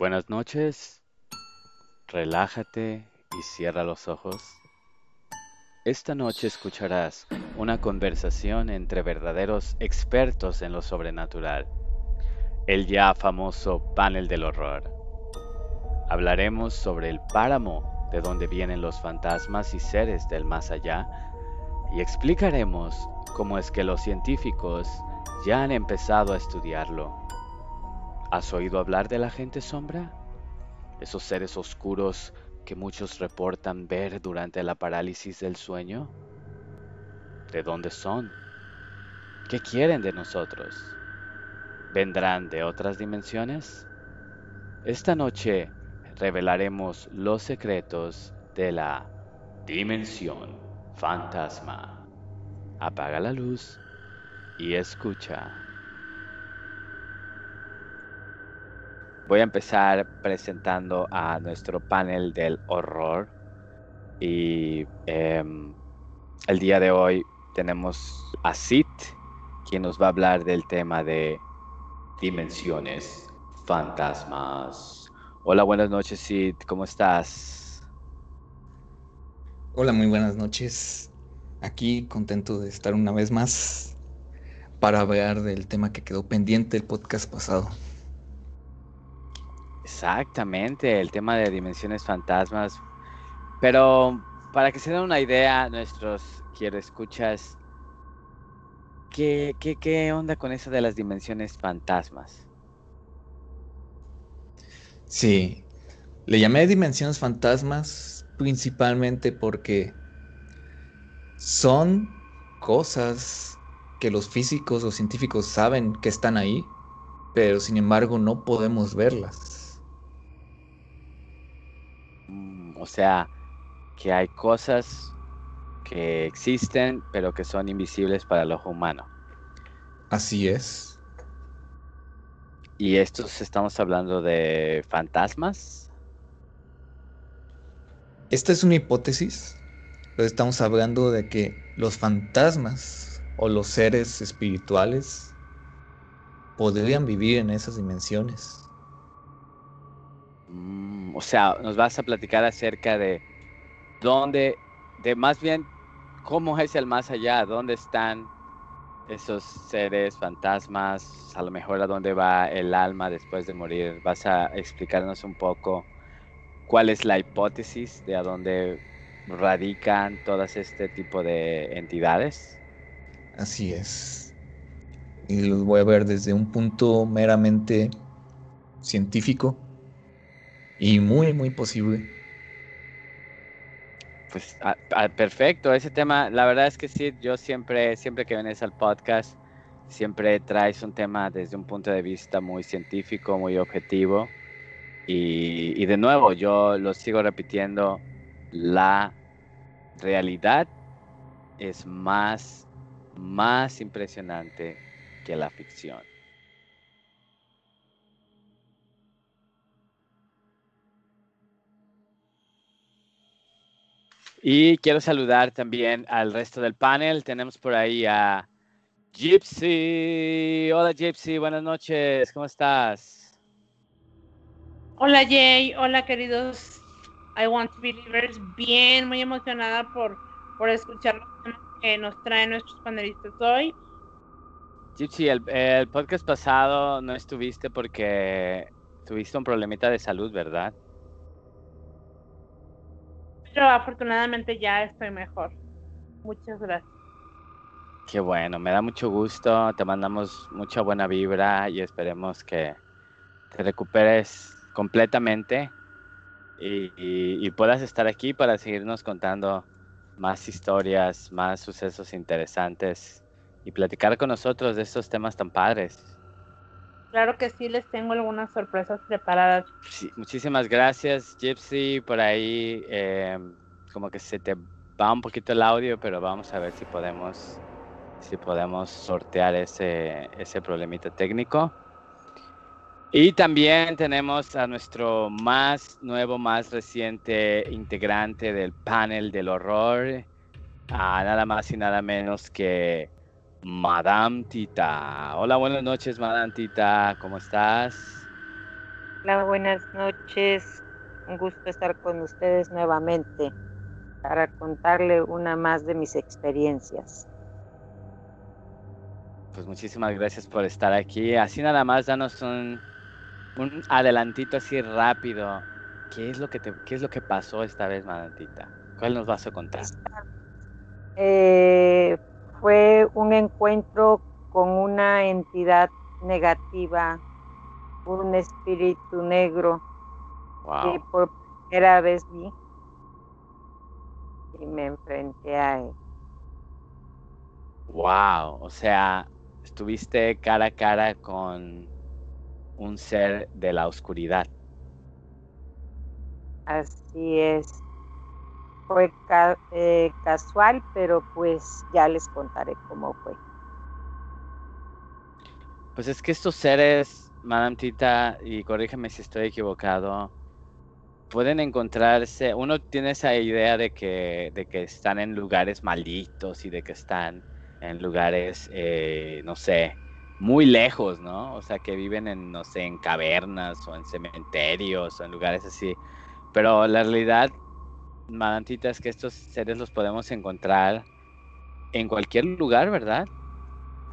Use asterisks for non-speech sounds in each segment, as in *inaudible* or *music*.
Buenas noches, relájate y cierra los ojos. Esta noche escucharás una conversación entre verdaderos expertos en lo sobrenatural, el ya famoso panel del horror. Hablaremos sobre el páramo de donde vienen los fantasmas y seres del más allá y explicaremos cómo es que los científicos ya han empezado a estudiarlo. ¿Has oído hablar de la gente sombra? Esos seres oscuros que muchos reportan ver durante la parálisis del sueño. ¿De dónde son? ¿Qué quieren de nosotros? ¿Vendrán de otras dimensiones? Esta noche revelaremos los secretos de la dimensión fantasma. Apaga la luz y escucha. Voy a empezar presentando a nuestro panel del horror y em, el día de hoy tenemos a Sid, quien nos va a hablar del tema de dimensiones fantasmas. Hola, buenas noches Sid, ¿cómo estás? Hola, muy buenas noches. Aquí contento de estar una vez más para hablar del tema que quedó pendiente el podcast pasado. Exactamente, el tema de dimensiones fantasmas. Pero para que se den una idea, nuestros quiero escuchas, ¿qué, qué, qué onda con eso de las dimensiones fantasmas? Sí, le llamé dimensiones fantasmas principalmente porque son cosas que los físicos o científicos saben que están ahí, pero sin embargo no podemos verlas. Mm, o sea, que hay cosas que existen, pero que son invisibles para el ojo humano. Así es. ¿Y estos estamos hablando de fantasmas? Esta es una hipótesis, pero estamos hablando de que los fantasmas o los seres espirituales podrían vivir en esas dimensiones. Mm, o sea, nos vas a platicar acerca de dónde, de más bien cómo es el más allá, dónde están esos seres, fantasmas, a lo mejor a dónde va el alma después de morir. ¿Vas a explicarnos un poco cuál es la hipótesis de a dónde radican todas este tipo de entidades? Así es. Y los voy a ver desde un punto meramente científico y muy, muy posible. Pues perfecto, ese tema, la verdad es que sí, yo siempre, siempre que vienes al podcast, siempre traes un tema desde un punto de vista muy científico, muy objetivo. Y, y de nuevo, yo lo sigo repitiendo, la realidad es más más impresionante que la ficción. Y quiero saludar también al resto del panel. Tenemos por ahí a Gypsy. Hola Gypsy, buenas noches. ¿Cómo estás? Hola Jay, hola queridos I Want to Believers. Bien, muy emocionada por, por escuchar que nos traen nuestros panelistas hoy. Chichi, el, el podcast pasado no estuviste porque tuviste un problemita de salud, ¿verdad? Pero afortunadamente ya estoy mejor. Muchas gracias. Qué bueno, me da mucho gusto. Te mandamos mucha buena vibra y esperemos que te recuperes completamente y, y puedas estar aquí para seguirnos contando más historias, más sucesos interesantes y platicar con nosotros de estos temas tan padres. Claro que sí, les tengo algunas sorpresas preparadas. muchísimas gracias, Gypsy. Por ahí, em, como que se te va un poquito el audio, pero vamos a ver si podemos, si podemos sortear ese, ese problemita técnico. Y también tenemos a nuestro más nuevo, más reciente integrante del panel del horror, a nada más y nada menos que Madame Tita. Hola, buenas noches, Madame Tita, ¿cómo estás? Hola, buenas noches. Un gusto estar con ustedes nuevamente para contarle una más de mis experiencias. Pues muchísimas gracias por estar aquí. Así nada más, danos un, un adelantito así rápido. ¿Qué es lo que te, qué es lo que pasó esta vez, Madantita? ¿Cuál nos vas a contar? Eh, fue un encuentro con una entidad negativa, un espíritu negro Wow. que por primera vez vi y me enfrenté a él. Wow. O sea, estuviste cara a cara con un ser de la oscuridad. Así es. Fue eh, casual, pero pues ya les contaré cómo fue. Pues es que estos seres, Madame Tita, y corrígeme si estoy equivocado, pueden encontrarse, uno tiene esa idea de que, de que están en lugares malditos y de que están en lugares, eh, no sé, muy lejos, ¿no? O sea, que viven en, no sé, en cavernas o en cementerios o en lugares así. Pero la realidad, Madame Tita, es que estos seres los podemos encontrar en cualquier lugar, ¿verdad?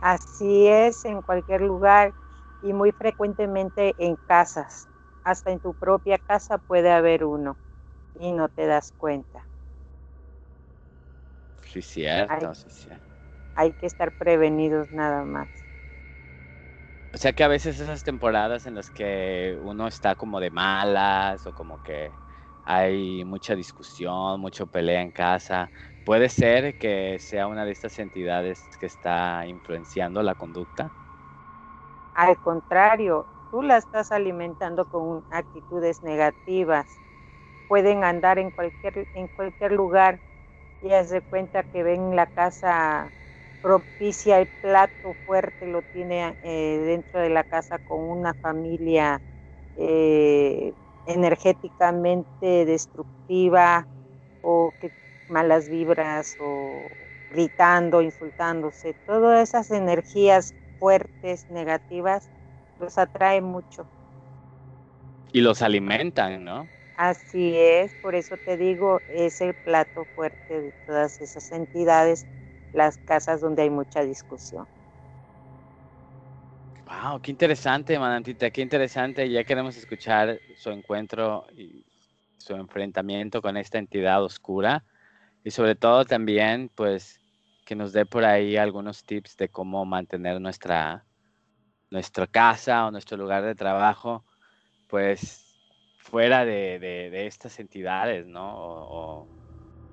Así es, en cualquier lugar y muy frecuentemente en casas. Hasta en tu propia casa puede haber uno y no te das cuenta. Sí, cierto, Ay. sí, cierto. Hay que estar prevenidos nada más. O sea que a veces esas temporadas en las que uno está como de malas o como que hay mucha discusión, mucho pelea en casa, puede ser que sea una de estas entidades que está influenciando la conducta. Al contrario, tú la estás alimentando con actitudes negativas. Pueden andar en cualquier, en cualquier lugar y haz de cuenta que ven la casa propicia, el plato fuerte lo tiene eh, dentro de la casa con una familia eh, energéticamente destructiva o que malas vibras o gritando, insultándose, todas esas energías fuertes, negativas, los atrae mucho. Y los alimentan, ¿no? Así es, por eso te digo, es el plato fuerte de todas esas entidades, las casas donde hay mucha discusión. Wow, qué interesante, Manantita, qué interesante. Ya queremos escuchar su encuentro y su enfrentamiento con esta entidad oscura. Y sobre todo también, pues, que nos dé por ahí algunos tips de cómo mantener nuestra, nuestra casa o nuestro lugar de trabajo, pues, fuera de, de- de estas entidades, ¿no? O, o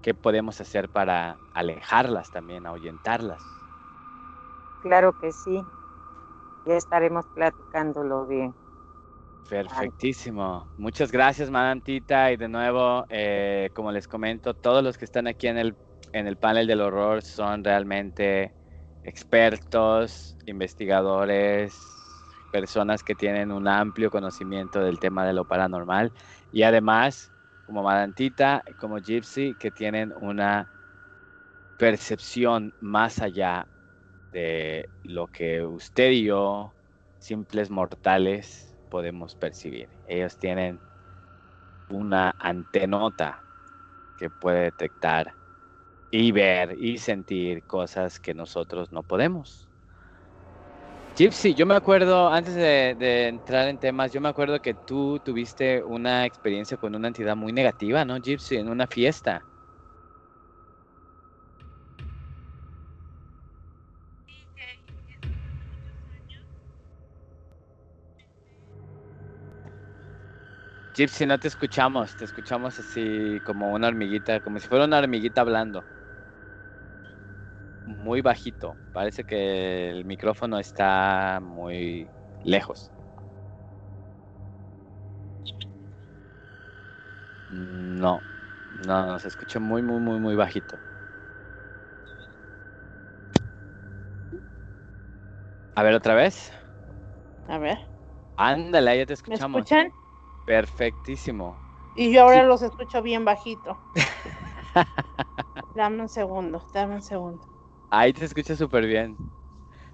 qué podemos hacer para alejarlas también, ahuyentarlas. Claro que sí, ya estaremos platicándolo bien. Perfectísimo. Muchas gracias, Madame Tita. Y de nuevo, eh, como les comento, todos los que están aquí en el, en el panel del horror son realmente expertos, investigadores, personas que tienen un amplio conocimiento del tema de lo paranormal. Y además, como Madame Tita, como Gypsy, que tienen una percepción más allá de lo que usted y yo, simples mortales, podemos percibir. Ellos tienen una antenota que puede detectar y ver y sentir cosas que nosotros no podemos. Gypsy, yo me acuerdo, antes de, entrar en temas, yo me acuerdo que tú tuviste una experiencia con una entidad muy negativa, ¿no, Gypsy? En una fiesta. Gypsy, no te escuchamos, te escuchamos así como una hormiguita, como si fuera una hormiguita hablando. Muy bajito, parece que el micrófono está muy lejos. No, no, no, se escucha muy, muy, muy, muy bajito. A ver, otra vez. A ver, Ándale, ya te ¿me escuchamos. escuchan? Perfectísimo. Y yo ahora Sí. los escucho bien bajito. *laughs* Dame un segundo, dame un segundo. Ahí te escucha súper bien.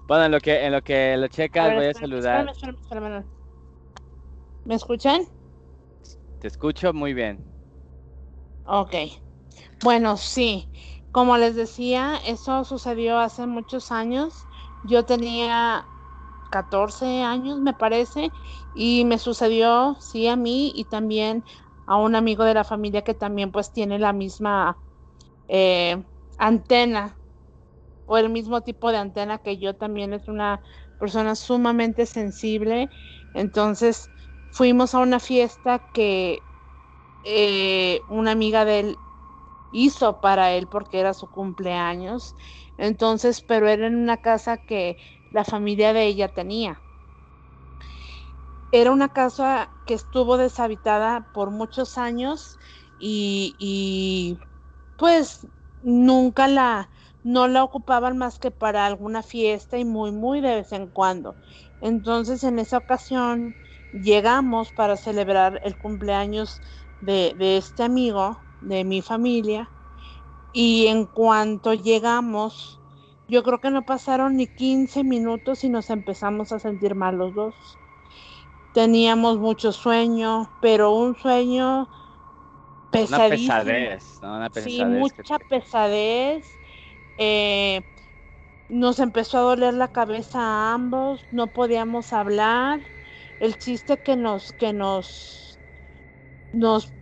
Bueno, en lo que, en lo que lo checas, ver, voy a saludar. espérame, espérame, espérame. ¿Me escuchan? Te escucho muy bien. Ok. Bueno, sí. Como les decía, eso sucedió hace muchos años. Yo tenía 14 años, me parece, y me sucedió, sí, a mí y también a un amigo de la familia que también pues tiene la misma eh, antena o el mismo tipo de antena que yo también es una persona sumamente sensible. Entonces fuimos a una fiesta que eh, una amiga de él hizo para él porque era su cumpleaños. Entonces, pero era en una casa que la familia de ella tenía. Era una casa que estuvo deshabitada por muchos años y, y pues nunca la, no la ocupaban más que para alguna fiesta y muy, muy de vez en cuando. Entonces en esa ocasión llegamos para celebrar el cumpleaños de, de este amigo, de mi familia, y en cuanto llegamos, yo creo que no pasaron ni 15 minutos y nos empezamos a sentir mal los dos. Teníamos mucho sueño, pero un sueño pesadísimo. Una pesadez, ¿no? Una pesadez. Sí, mucha pesadez. Eh, nos empezó a doler la cabeza a ambos, no podíamos hablar. El chiste que nos, que nos, nos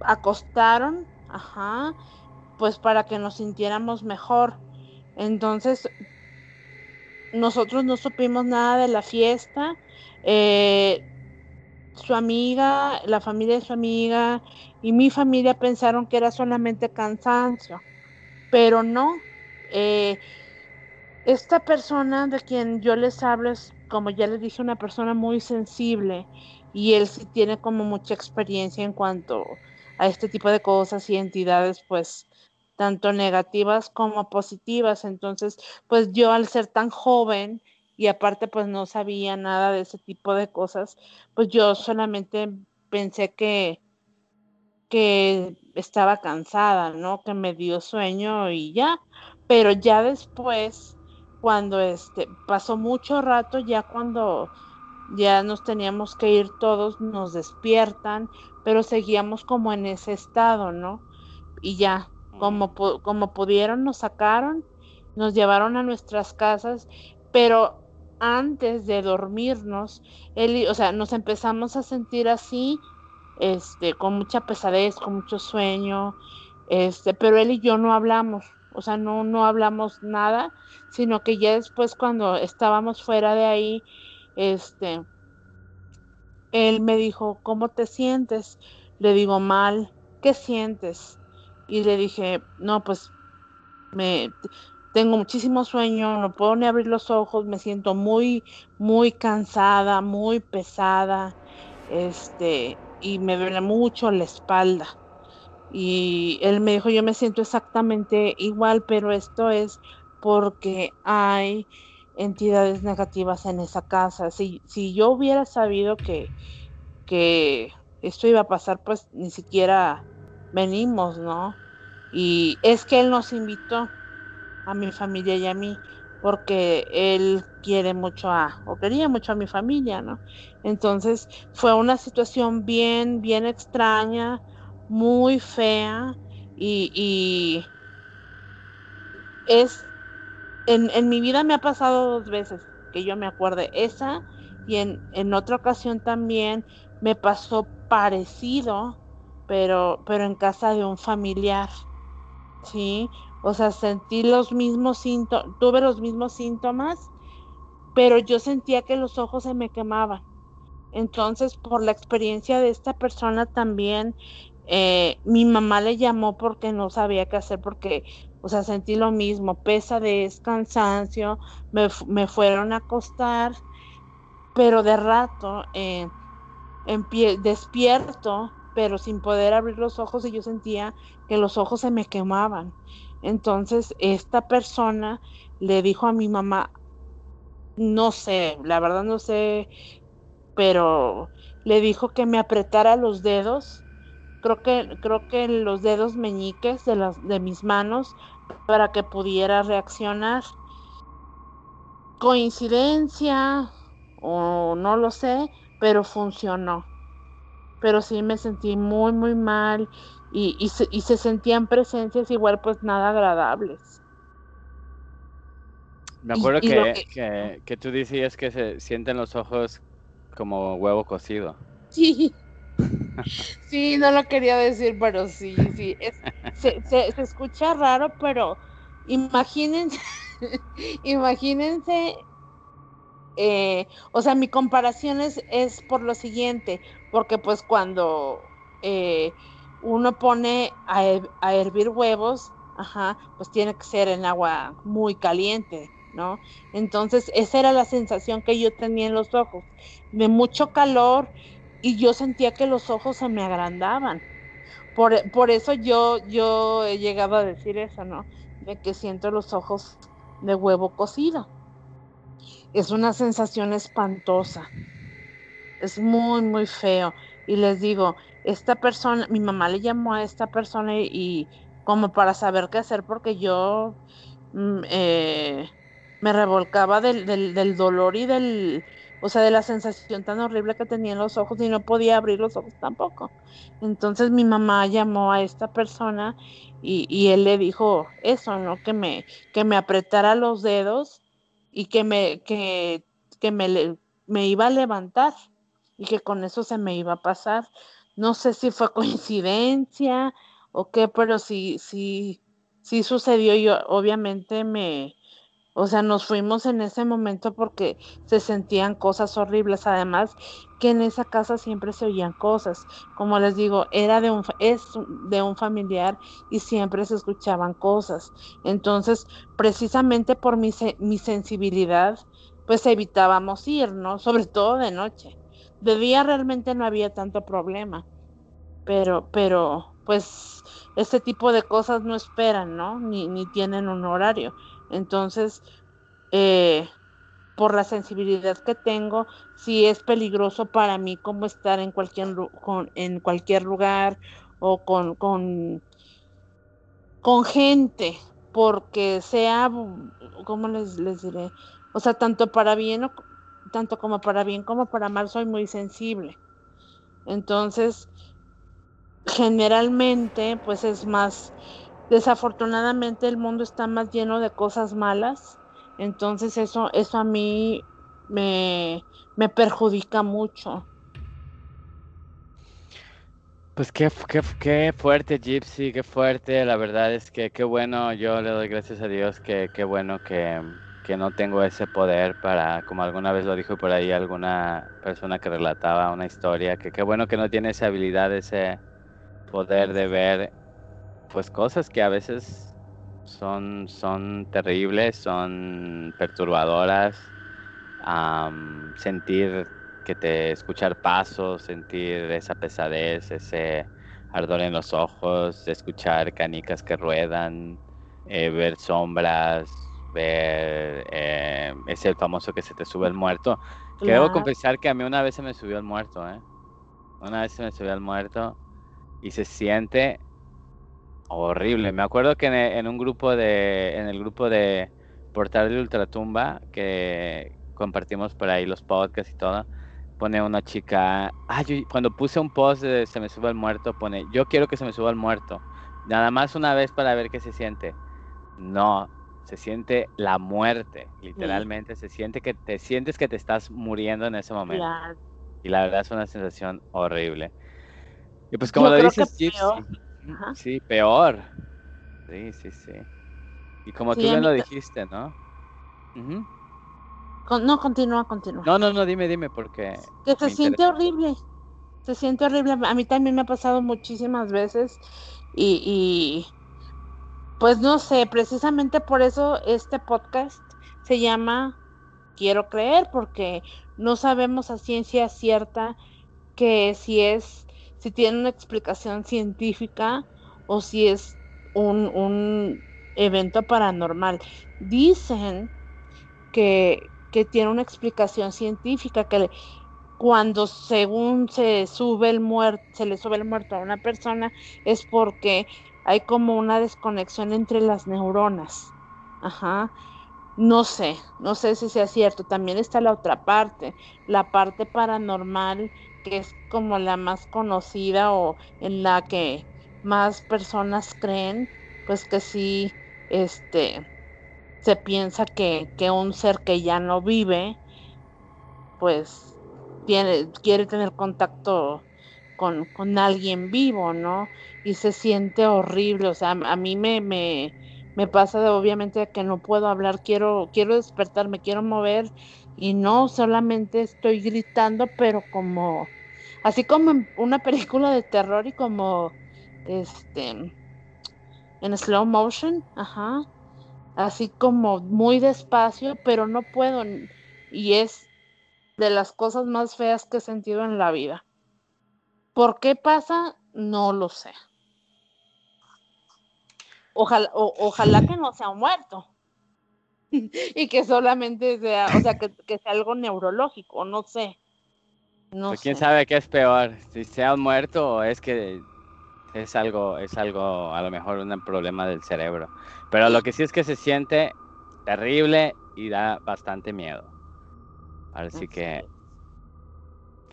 acostaron, ajá, pues para que nos sintiéramos mejor. Entonces, nosotros no supimos nada de la fiesta. Eh, su amiga, la familia de su amiga y mi familia pensaron que era solamente cansancio, pero no. Eh, esta persona de quien yo les hablo es, como ya les dije, una persona muy sensible y él sí tiene como mucha experiencia en cuanto a este tipo de cosas y entidades, pues tanto negativas como positivas. Entonces, pues yo al ser tan joven y aparte pues no sabía nada de ese tipo de cosas, pues yo solamente pensé que que estaba cansada, ¿no? Que me dio sueño y ya, pero ya después cuando este pasó mucho rato ya cuando ya nos teníamos que ir todos nos despiertan pero seguíamos como en ese estado no y ya como como pudieron nos sacaron nos llevaron a nuestras casas pero antes de dormirnos él o sea nos empezamos a sentir así este con mucha pesadez con mucho sueño este pero él y yo no hablamos o sea, no, no hablamos nada, sino que ya después cuando estábamos fuera de ahí, este, él me dijo, ¿cómo te sientes? Le digo, mal, ¿qué sientes? Y le dije, no, pues me tengo muchísimo sueño, no puedo ni abrir los ojos, me siento muy, muy cansada, muy pesada, este, y me duele mucho la espalda. Y él me dijo, yo me siento exactamente igual, pero esto es porque hay entidades negativas en esa casa. Si, si yo hubiera sabido que, que esto iba a pasar, pues ni siquiera venimos, ¿no? Y es que él nos invitó a mi familia y a mí porque él quiere mucho a, o quería mucho a mi familia, ¿no? Entonces fue una situación bien, bien extraña, muy fea y, es, en, en, mi vida me ha pasado dos veces que yo me acuerde esa y en, en otra ocasión también me pasó parecido, pero, pero en casa de un familiar, ¿sí? O sea, sentí los mismos síntomas, tuve los mismos síntomas, pero yo sentía que los ojos se me quemaban. Entonces, por la experiencia de esta persona también eh, mi mamá le llamó porque no sabía qué hacer, porque, o sea, sentí lo mismo, pesadez, cansancio, me, me fueron a acostar, pero de rato, eh, despierto, pero sin poder abrir los ojos y yo sentía que los ojos se me quemaban. Entonces, esta persona le dijo a mi mamá, no sé, la verdad no sé, pero le dijo que me apretara los dedos creo que creo que los dedos meñiques de las de mis manos para que pudiera reaccionar coincidencia o no lo sé pero funcionó. Pero sí me sentí muy, muy mal y, y, se, y se sentían presencias igual pues nada agradables. Me acuerdo que, que, que, tú decías que se sienten los ojos como huevo cocido. Sí. *laughs* Sí, no lo quería decir, pero sí, sí. se, se, se, escucha raro, pero imagínense, *laughs* imagínense, eh, o sea, mi comparación es, es, por lo siguiente, porque pues cuando eh, uno pone a, a, hervir huevos, ajá, pues tiene que ser en agua muy caliente, ¿no? Entonces, esa era la sensación que yo tenía en los ojos, de mucho calor y yo sentía que los ojos se me agrandaban. Por, por eso yo, yo he llegado a decir eso, ¿no? De que siento los ojos de huevo cocido. Es una sensación espantosa. Es muy, muy feo. Y les digo, esta persona, mi mamá le llamó a esta persona y, como para saber qué hacer porque yo mm, eh, me revolcaba del, del, del dolor y del, o sea, de la sensación tan horrible que tenía en los ojos y no podía abrir los ojos tampoco. Entonces mi mamá llamó a esta persona y, y, él le dijo eso, ¿no? Que me, que me apretara los dedos y que me, que, que me, me iba a levantar y que con eso se me iba a pasar. No sé si fue coincidencia o qué, pero sí, sí, sí sucedió y obviamente me, o sea, nos fuimos en ese momento porque se sentían cosas horribles. Además, que en esa casa siempre se oían cosas. Como les digo, era de un, es de un familiar y siempre se escuchaban cosas. Entonces, precisamente por mi, mi sensibilidad, pues evitábamos ir, ¿no? Sobre todo de noche. De día realmente no había tanto problema. Pero, pero, pues, este tipo de cosas no esperan, ¿no? Ni, ni tienen un horario. Entonces, eh, por la sensibilidad que tengo, sí es peligroso para mí como estar en cualquier, en cualquier lugar o con, con, con gente, porque sea, ¿cómo les, les diré? O sea, tanto para bien, o, tanto como para bien como para mal, soy muy sensible. Entonces, generalmente, pues es más desafortunadamente el mundo está más lleno de cosas malas, entonces eso, eso a mí me, me perjudica mucho. Pues qué, qué, qué, fuerte, Gypsy, qué fuerte. La verdad es que qué bueno, yo le doy gracias a Dios que qué bueno que, que no tengo ese poder para, como alguna vez lo dijo por ahí alguna persona que relataba una historia, que qué bueno que no tiene esa habilidad, ese poder de ver pues cosas que a veces son, son terribles, son perturbadoras. Um, sentir que te escuchar pasos, sentir esa pesadez, ese ardor en los ojos, escuchar canicas que ruedan, eh, ver sombras, ver eh, ese famoso que se te sube el muerto. Que debo confesar que a mí una vez se me subió el muerto, ¿eh? Una vez se me subió el muerto y se siente horrible. Me acuerdo que en, en, un grupo de, en el grupo de Portal de Ultratumba, que compartimos por ahí los podcasts y todo, pone una chica, ah, yo, cuando puse un post de se me sube el muerto, pone, yo quiero que se me suba el muerto, nada más una vez para ver qué se siente. No, se siente la muerte, literalmente, sí. se siente que te sientes que te estás muriendo en ese momento. Claro. Y la verdad es una sensación horrible. Y pues como yo lo dices, Gypsy, Ajá. Sí, peor. Sí, sí, sí. Y como sí, tú bien lo dijiste, ¿no? Uh -huh. Con, no, continúa, continúa. No, no, no, dime, dime, porque... Que se siente interesa. horrible. Se siente horrible. A mí también me ha pasado muchísimas veces y, y pues no sé, precisamente por eso este podcast se llama Quiero creer, porque no sabemos a ciencia cierta que si es si tiene una explicación científica o si es un, un evento paranormal. Dicen que, que, tiene una explicación científica, que cuando según se sube el muerto, se le sube el muerto a una persona, es porque hay como una desconexión entre las neuronas. Ajá. no sé, no sé si sea cierto. También está la otra parte, la parte paranormal, que es como la más conocida o en la que más personas creen, pues que sí, este, se piensa que, que un ser que ya no vive, pues tiene, quiere tener contacto con, con alguien vivo, ¿no? Y se siente horrible, o sea, a mí me, me, me pasa de obviamente que no puedo hablar, quiero, quiero despertar, me quiero mover y no, solamente estoy gritando, pero como, así como en una película de terror y como, este, en slow motion, ajá, así como muy despacio, pero no puedo, y es de las cosas más feas que he sentido en la vida. ¿Por qué pasa? No lo sé. Ojalá, ojalá que no sea un muerto. *laughs* y que solamente sea, o sea, que, sea algo neurológico, no sé. No pues, ¿Quién sabe qué es peor? Si sea un muerto o es que es algo, es algo, a lo mejor un problema del cerebro. Pero lo que sí es que se siente terrible y da bastante miedo. Así que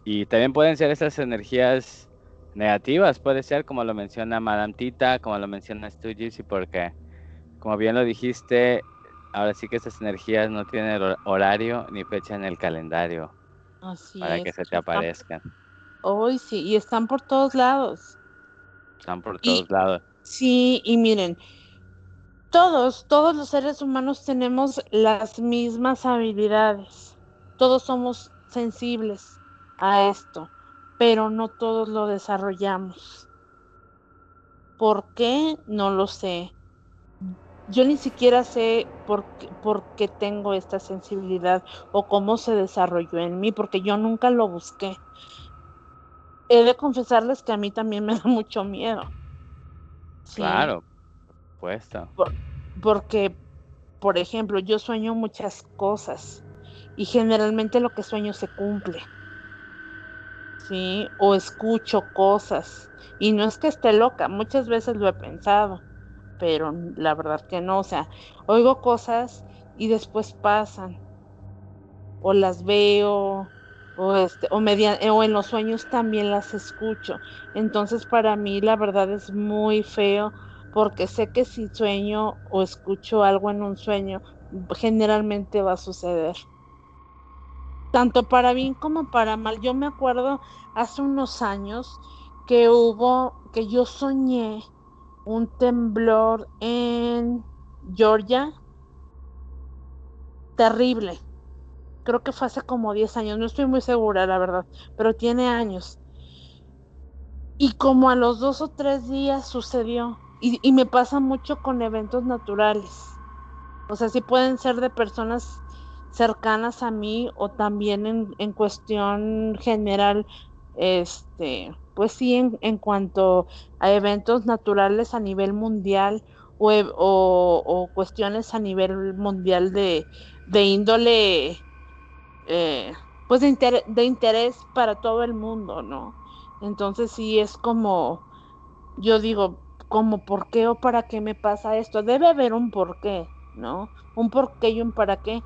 y también pueden ser esas energías negativas, puede ser como lo menciona Madame Tita, como lo menciona Stugis, y porque, como bien lo dijiste, ahora sí que esas energías no tienen horario ni fecha en el calendario para que se te aparezcan. Hoy sí, y están por todos lados. Están por todos lados. Sí, y miren, todos, todos los seres humanos tenemos las mismas habilidades. Todos somos sensibles a esto, pero no todos lo desarrollamos. ¿Por qué? No lo sé. Yo ni siquiera sé por qué, por qué tengo esta sensibilidad o cómo se desarrolló en mí, porque yo nunca lo busqué. He de confesarles que a mí también me *laughs* da mucho miedo. Claro, puesto. porque, por ejemplo, yo sueño muchas cosas y generalmente lo que sueño se cumple. ¿sí? O escucho cosas. Y no es que esté loca, muchas veces lo he pensado, pero la verdad que no, o sea, oigo cosas y después pasan. O las veo, o este, o, o en los sueños también las escucho. Entonces para mí la verdad es muy feo porque sé que si sueño o escucho algo en un sueño, generalmente va a suceder tanto para bien como para mal. Yo me acuerdo hace unos años que hubo, que yo soñé un temblor en Georgia terrible. Creo que fue hace como 10 años, no estoy muy segura, la verdad, pero tiene años. Y como a los dos o tres días sucedió, y, y me pasa mucho con eventos naturales. O sea, sí pueden ser de personas cercanas a mí o también en, en cuestión general, este, pues sí, en, en, cuanto a eventos naturales a nivel mundial o, e, o, cuestiones a nivel mundial de, de índole, eh, pues de, de interés para todo el mundo, ¿no? Entonces sí es como, yo digo, como por qué o para qué me pasa esto. Debe haber un porqué, ¿no? Un porqué y un para qué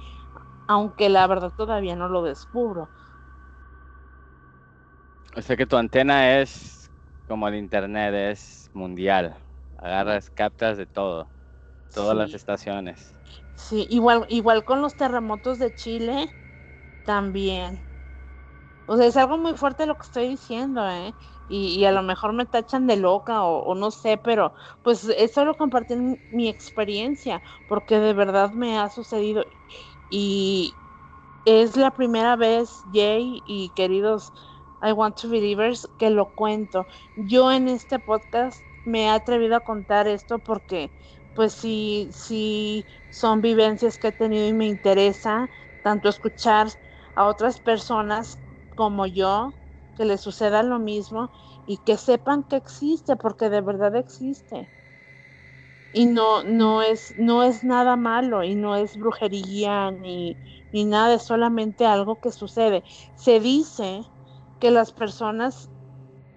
aunque la verdad todavía no lo descubro. O sea que tu antena es como el internet, es mundial. Agarras, captas de todo, todas las estaciones. Sí, igual, igual con los terremotos de Chile, también. O sea, es algo muy fuerte lo que estoy diciendo, ¿eh? Y, a lo mejor me tachan de loca o, o, no sé, pero pues es solo compartir mi experiencia, porque de verdad me ha sucedido. Y es la primera vez, Jay y queridos I Want to Believers, que lo cuento. Yo en este podcast me he atrevido a contar esto porque pues sí, sí son vivencias que he tenido y me interesa tanto escuchar a otras personas como yo que les suceda lo mismo y que sepan que existe porque de verdad existe y no, no es, no es nada malo y no es brujería ni, ni nada, es solamente algo que sucede. Se dice que las personas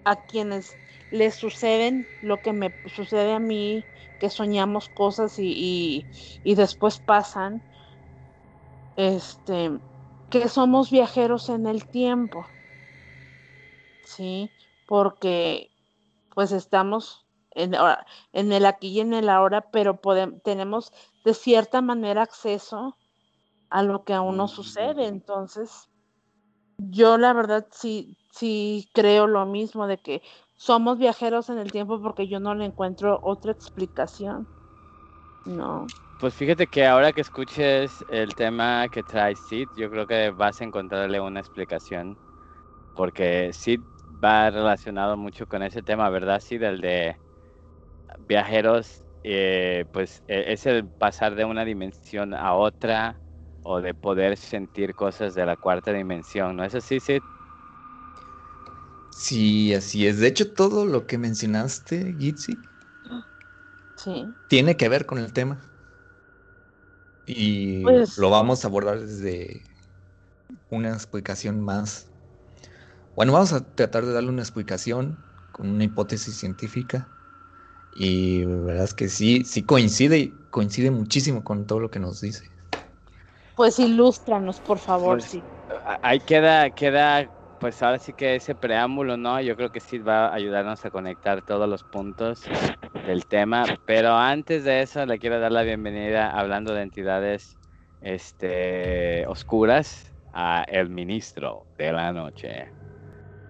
a quienes les suceden lo que me sucede a mí, que soñamos cosas y, y, y después pasan, este, que somos viajeros en el tiempo. Sí, porque pues estamos en, en el aquí y en el ahora, pero podemos, tenemos de cierta manera acceso a lo que aún no sucede. Entonces, yo la verdad sí, sí creo lo mismo de que somos viajeros en el tiempo porque yo no le encuentro otra explicación. No. Pues fíjate que ahora que escuches el tema que trae Sid, yo creo que vas a encontrarle una explicación. Porque Sid va relacionado mucho con ese tema, ¿verdad? Sid, el de viajeros, eh, pues e, es el pasar de una dimensión a otra o de poder sentir cosas de la cuarta dimensión, ¿no es así, Sid? Sí, así es. De hecho, todo lo que mencionaste, Gitsi, sí. tiene que ver con el tema. Y Pues- lo vamos a abordar desde una explicación más. Bueno, vamos a tratar de darle una explicación con una hipótesis científica. Y la verdad es que sí, sí coincide y coincide muchísimo con todo lo que nos dice. Pues ilústranos, por favor, Pues, sí. Ahí queda, queda, pues ahora sí que ese preámbulo, ¿no? Yo creo que sí va a ayudarnos a conectar todos los puntos del tema. Pero antes de eso, le quiero dar la bienvenida, hablando de entidades este, oscuras, a el ministro de la noche.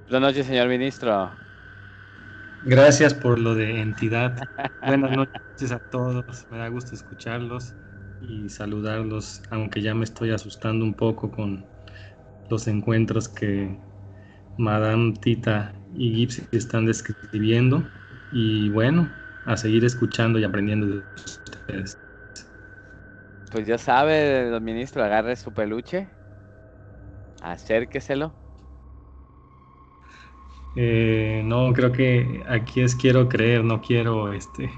Buenas noches, señor ministro. Gracias por lo de entidad. Buenas noches a todos. Me da gusto escucharlos y saludarlos, aunque ya me estoy asustando un poco con los encuentros que Madame Tita y Gipsy están describiendo. Y bueno, a seguir escuchando y aprendiendo de ustedes. Pues ya sabe, don ministro, agarre su peluche, acérqueselo. Eh, no, creo que aquí es quiero creer, no quiero este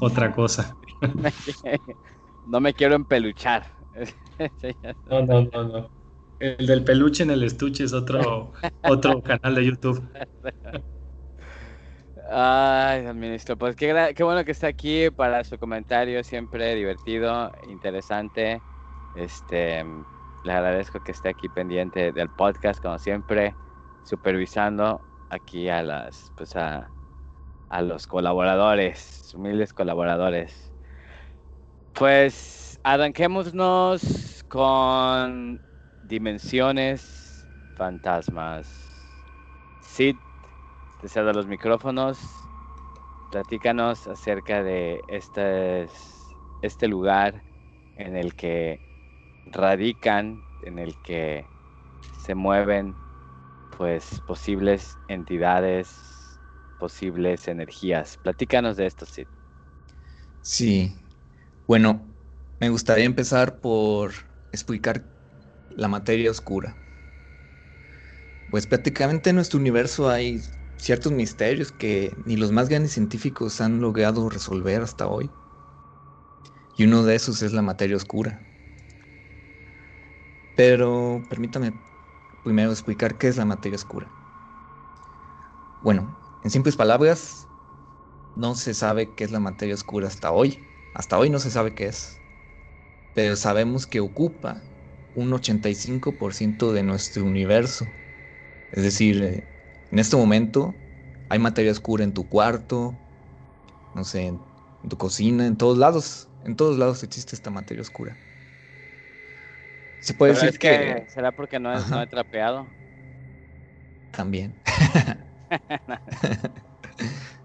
otra cosa. *laughs* *laughs* no me quiero empeluchar. *laughs* No, no, no, no. El del peluche en el estuche es otro, *laughs* otro canal de YouTube. Ay, don ministro, pues qué, qué bueno que está aquí para su comentario, siempre divertido, interesante. Este, le agradezco que esté aquí pendiente del podcast, como siempre, supervisando aquí a las, pues a, a los colaboradores, humildes colaboradores. Pues arranquémonos con dimensiones fantasmas. Sid, te cedo los micrófonos. Platícanos acerca de este, este lugar en el que radican, en el que se mueven pues posibles entidades, posibles energías. Platícanos de esto, Sid. Sí. Bueno, me gustaría empezar por explicar la materia oscura. Pues prácticamente en nuestro universo hay ciertos misterios que ni los más grandes científicos han logrado resolver hasta hoy. Y uno de esos es la materia oscura. Pero permítame primero explicar qué es la materia oscura. Bueno, en simples palabras, no se sabe qué es la materia oscura hasta hoy. Hasta hoy no se sabe qué es. Pero sabemos que ocupa un 85% de nuestro universo. Es decir, eh, en este momento hay materia oscura en tu cuarto, no sé, en tu cocina, en todos lados. En todos lados existe esta materia oscura. Se puede Pero decir es que, ¿Será porque no, es- no he trapeado? también. *laughs* *laughs*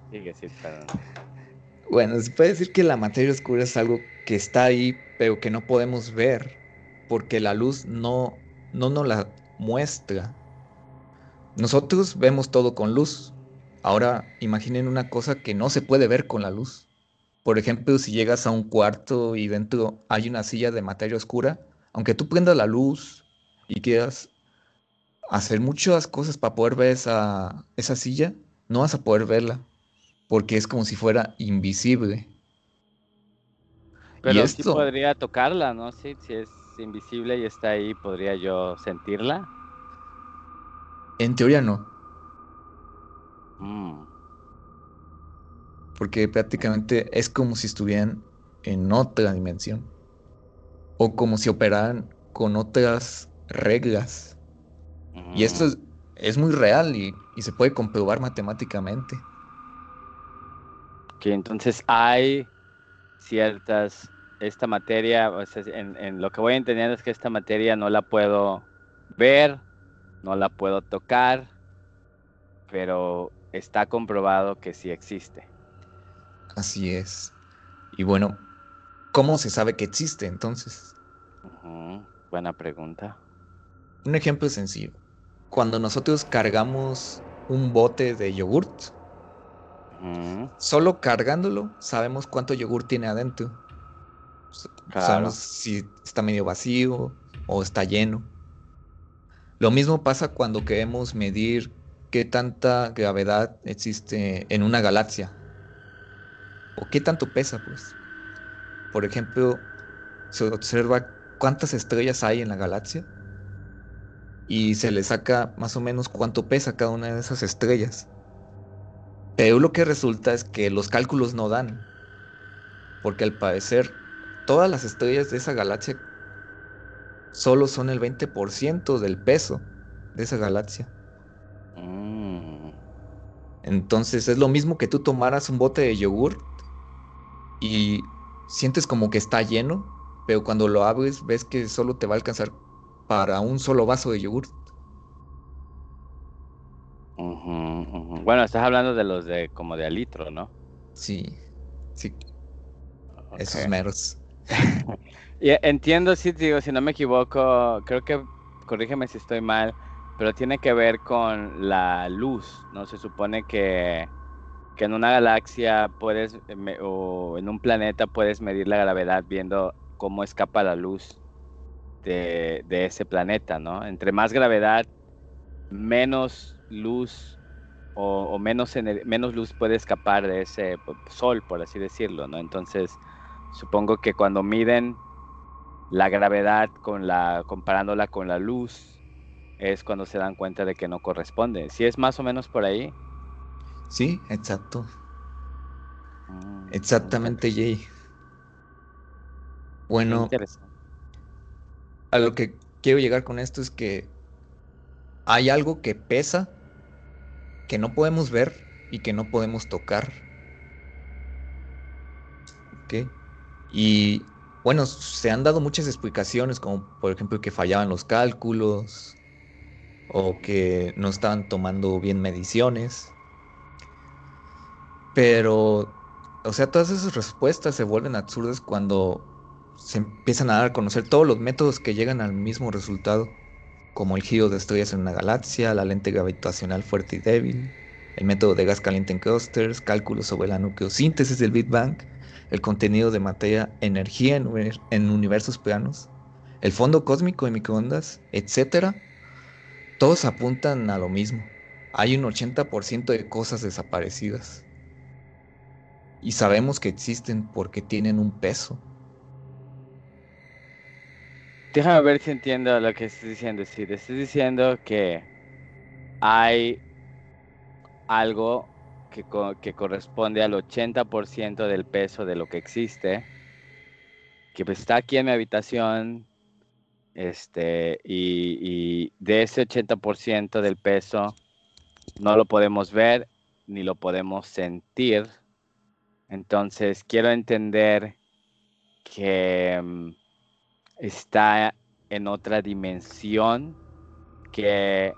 Sigue, sí, perdón. Bueno, se puede decir que la materia oscura es algo que está ahí, pero que no podemos ver, porque la luz no, no nos la muestra. Nosotros vemos todo con luz. Ahora imaginen una cosa que no se puede ver con la luz. Por ejemplo, si llegas a un cuarto y dentro hay una silla de materia oscura, aunque tú prendas la luz y quieras hacer muchas cosas para poder ver esa, esa silla, no vas a poder verla porque es como si fuera invisible. Pero sí podría tocarla, ¿no? Sí, si es invisible y está ahí, ¿podría yo sentirla? en teoría no, Mm, porque prácticamente es como si estuvieran en otra dimensión, o como si operaran con otras reglas. Y esto es, es muy real y, y, se puede comprobar matemáticamente. Que entonces hay ciertas, esta materia, o sea, en, en, lo que voy entendiendo es que esta materia no la puedo ver, no la puedo tocar, pero está comprobado que sí existe. Así es. Y bueno, ¿cómo se sabe que existe entonces? Buena pregunta. Un ejemplo sencillo. Cuando nosotros cargamos un bote de yogurt, solo cargándolo sabemos cuánto yogur tiene adentro. Claro. Sabemos si está medio vacío o está lleno. Lo mismo pasa cuando queremos medir qué tanta gravedad existe en una galaxia. O qué tanto pesa, pues. Por ejemplo, se observa cuántas estrellas hay en la galaxia y se le saca más o menos cuánto pesa cada una de esas estrellas. Pero lo que resulta es que los cálculos no dan, porque al parecer todas las estrellas de esa galaxia solo son el 20% del peso de esa galaxia. Mm. Entonces es lo mismo que tú tomaras un bote de yogur y sientes como que está lleno, pero cuando lo abres ves que solo te va a alcanzar para un solo vaso de yogur. Bueno, estás hablando de los de como de a litro, ¿no? Sí, sí. Esos meros. *laughs* y entiendo, sí, digo, si no me equivoco, creo que, corrígeme si estoy mal, pero tiene que ver con la luz, ¿no? Se supone que, que en una galaxia puedes, o en un planeta puedes medir la gravedad viendo cómo escapa la luz de, de ese planeta, ¿no? Entre más gravedad, menos luz o, o menos, menos luz puede escapar de ese sol, por así decirlo, ¿no? Entonces, supongo que cuando miden la gravedad con la, comparándola con la luz, es cuando se dan cuenta de que no corresponde. ¿Si es más o menos por ahí? Sí, exacto. Mm, Exactamente, Jay. Bueno, a lo que quiero llegar con esto es que hay algo que pesa, que no podemos ver y que no podemos tocar. Y bueno, se han dado muchas explicaciones, como por ejemplo que fallaban los cálculos, o que no estaban tomando bien mediciones. Pero, o sea, todas esas respuestas se vuelven absurdas cuando se empiezan a dar a conocer todos los métodos que llegan al mismo resultado, como el giro de estrellas en una galaxia, la lente gravitacional fuerte y débil, el método de gas caliente en clusters, cálculos sobre la nucleosíntesis del Big Bang, el contenido de materia, energía en, en universos planos, el fondo cósmico de microondas, etcétera, todos apuntan a lo mismo. Hay un 80% de cosas desaparecidas. Y sabemos que existen porque tienen un peso. Déjame ver si entiendo lo que estás diciendo. Si te estás diciendo que hay algo que, que corresponde al 80% del peso de lo que existe, que pues está aquí en mi habitación, este, y, de ese 80% del peso no lo podemos ver ni lo podemos sentir. Entonces quiero entender que mm, está en otra dimensión que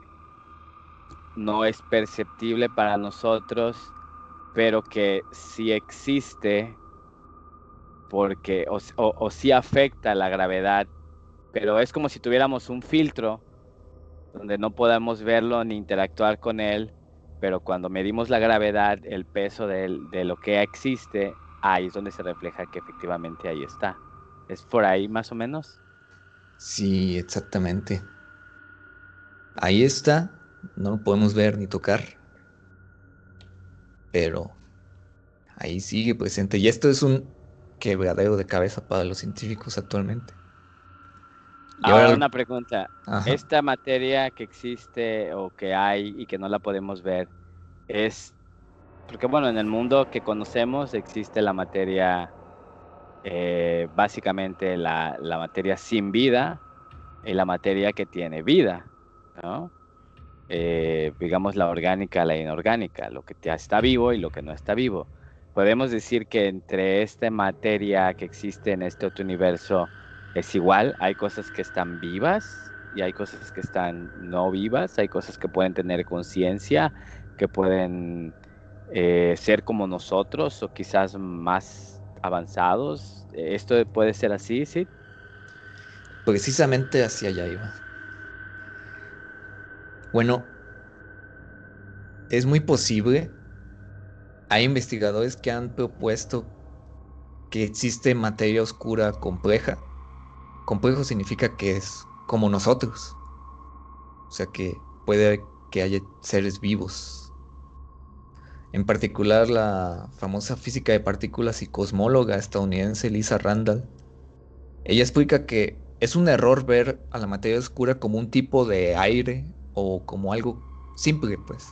no es perceptible para nosotros, pero que sí existe porque o, o sí afecta la gravedad pero es como si tuviéramos un filtro donde no podemos verlo ni interactuar con él, pero cuando medimos la gravedad, el peso de, lo que existe, ahí es donde se refleja que efectivamente ahí está. ¿Es por ahí más o menos? Sí, exactamente. Ahí está, no lo podemos ver ni tocar, pero ahí sigue presente. Y esto es un quebradero de cabeza para los científicos actualmente. Ahora una pregunta. Esta materia que existe o que hay y que no la podemos ver es porque bueno, en el mundo que conocemos existe la materia, eh, básicamente la, materia sin vida y la materia que tiene vida, ¿no? Eh, digamos la orgánica, la inorgánica, lo que ya está vivo y lo que no está vivo. Podemos decir que entre esta materia que existe en este otro universo es igual, hay cosas que están vivas y hay cosas que están no vivas, hay cosas que pueden tener conciencia, que pueden eh, ser como nosotros o quizás más avanzados. ¿Esto puede ser así, sí? Precisamente hacia allá iba. Bueno, es muy posible. Hay investigadores que han propuesto que existe materia oscura compleja. Complejo significa que es como nosotros. O sea que puede que haya seres vivos. En particular la famosa física de partículas y cosmóloga estadounidense Lisa Randall. Ella explica que es un error ver a la materia oscura como un tipo de aire o como algo simple, pues.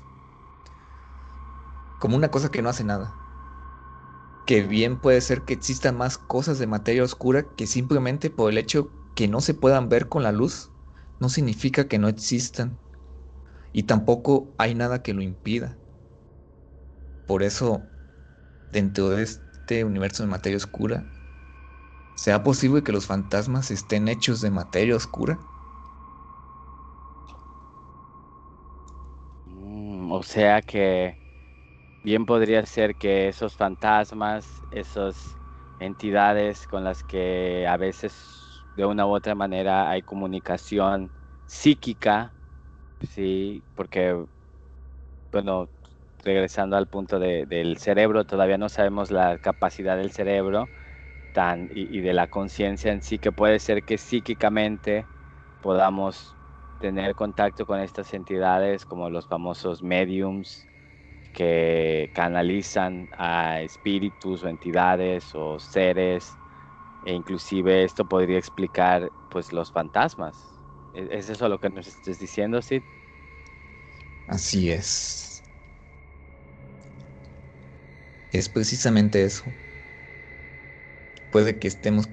Como una cosa que no hace nada. Que bien puede ser que existan más cosas de materia oscura que simplemente por el hecho que no se puedan ver con la luz, no significa que no existan. Y tampoco hay nada que lo impida. Por eso, dentro de este universo de materia oscura, ¿sea posible que los fantasmas estén hechos de materia oscura? O sea que bien podría ser que esos fantasmas, esas entidades con las que a veces de una u otra manera hay comunicación psíquica, sí, porque, bueno, regresando al punto del cerebro, todavía no sabemos la capacidad del cerebro tan, y, y de la conciencia en sí, que puede ser que psíquicamente podamos tener contacto con estas entidades como los famosos mediums que canalizan a espíritus o entidades o seres e inclusive esto podría explicar pues los fantasmas. ¿E-, ¿Es eso lo que nos estás diciendo, Sid? Así es. Es precisamente eso. Puede que estemos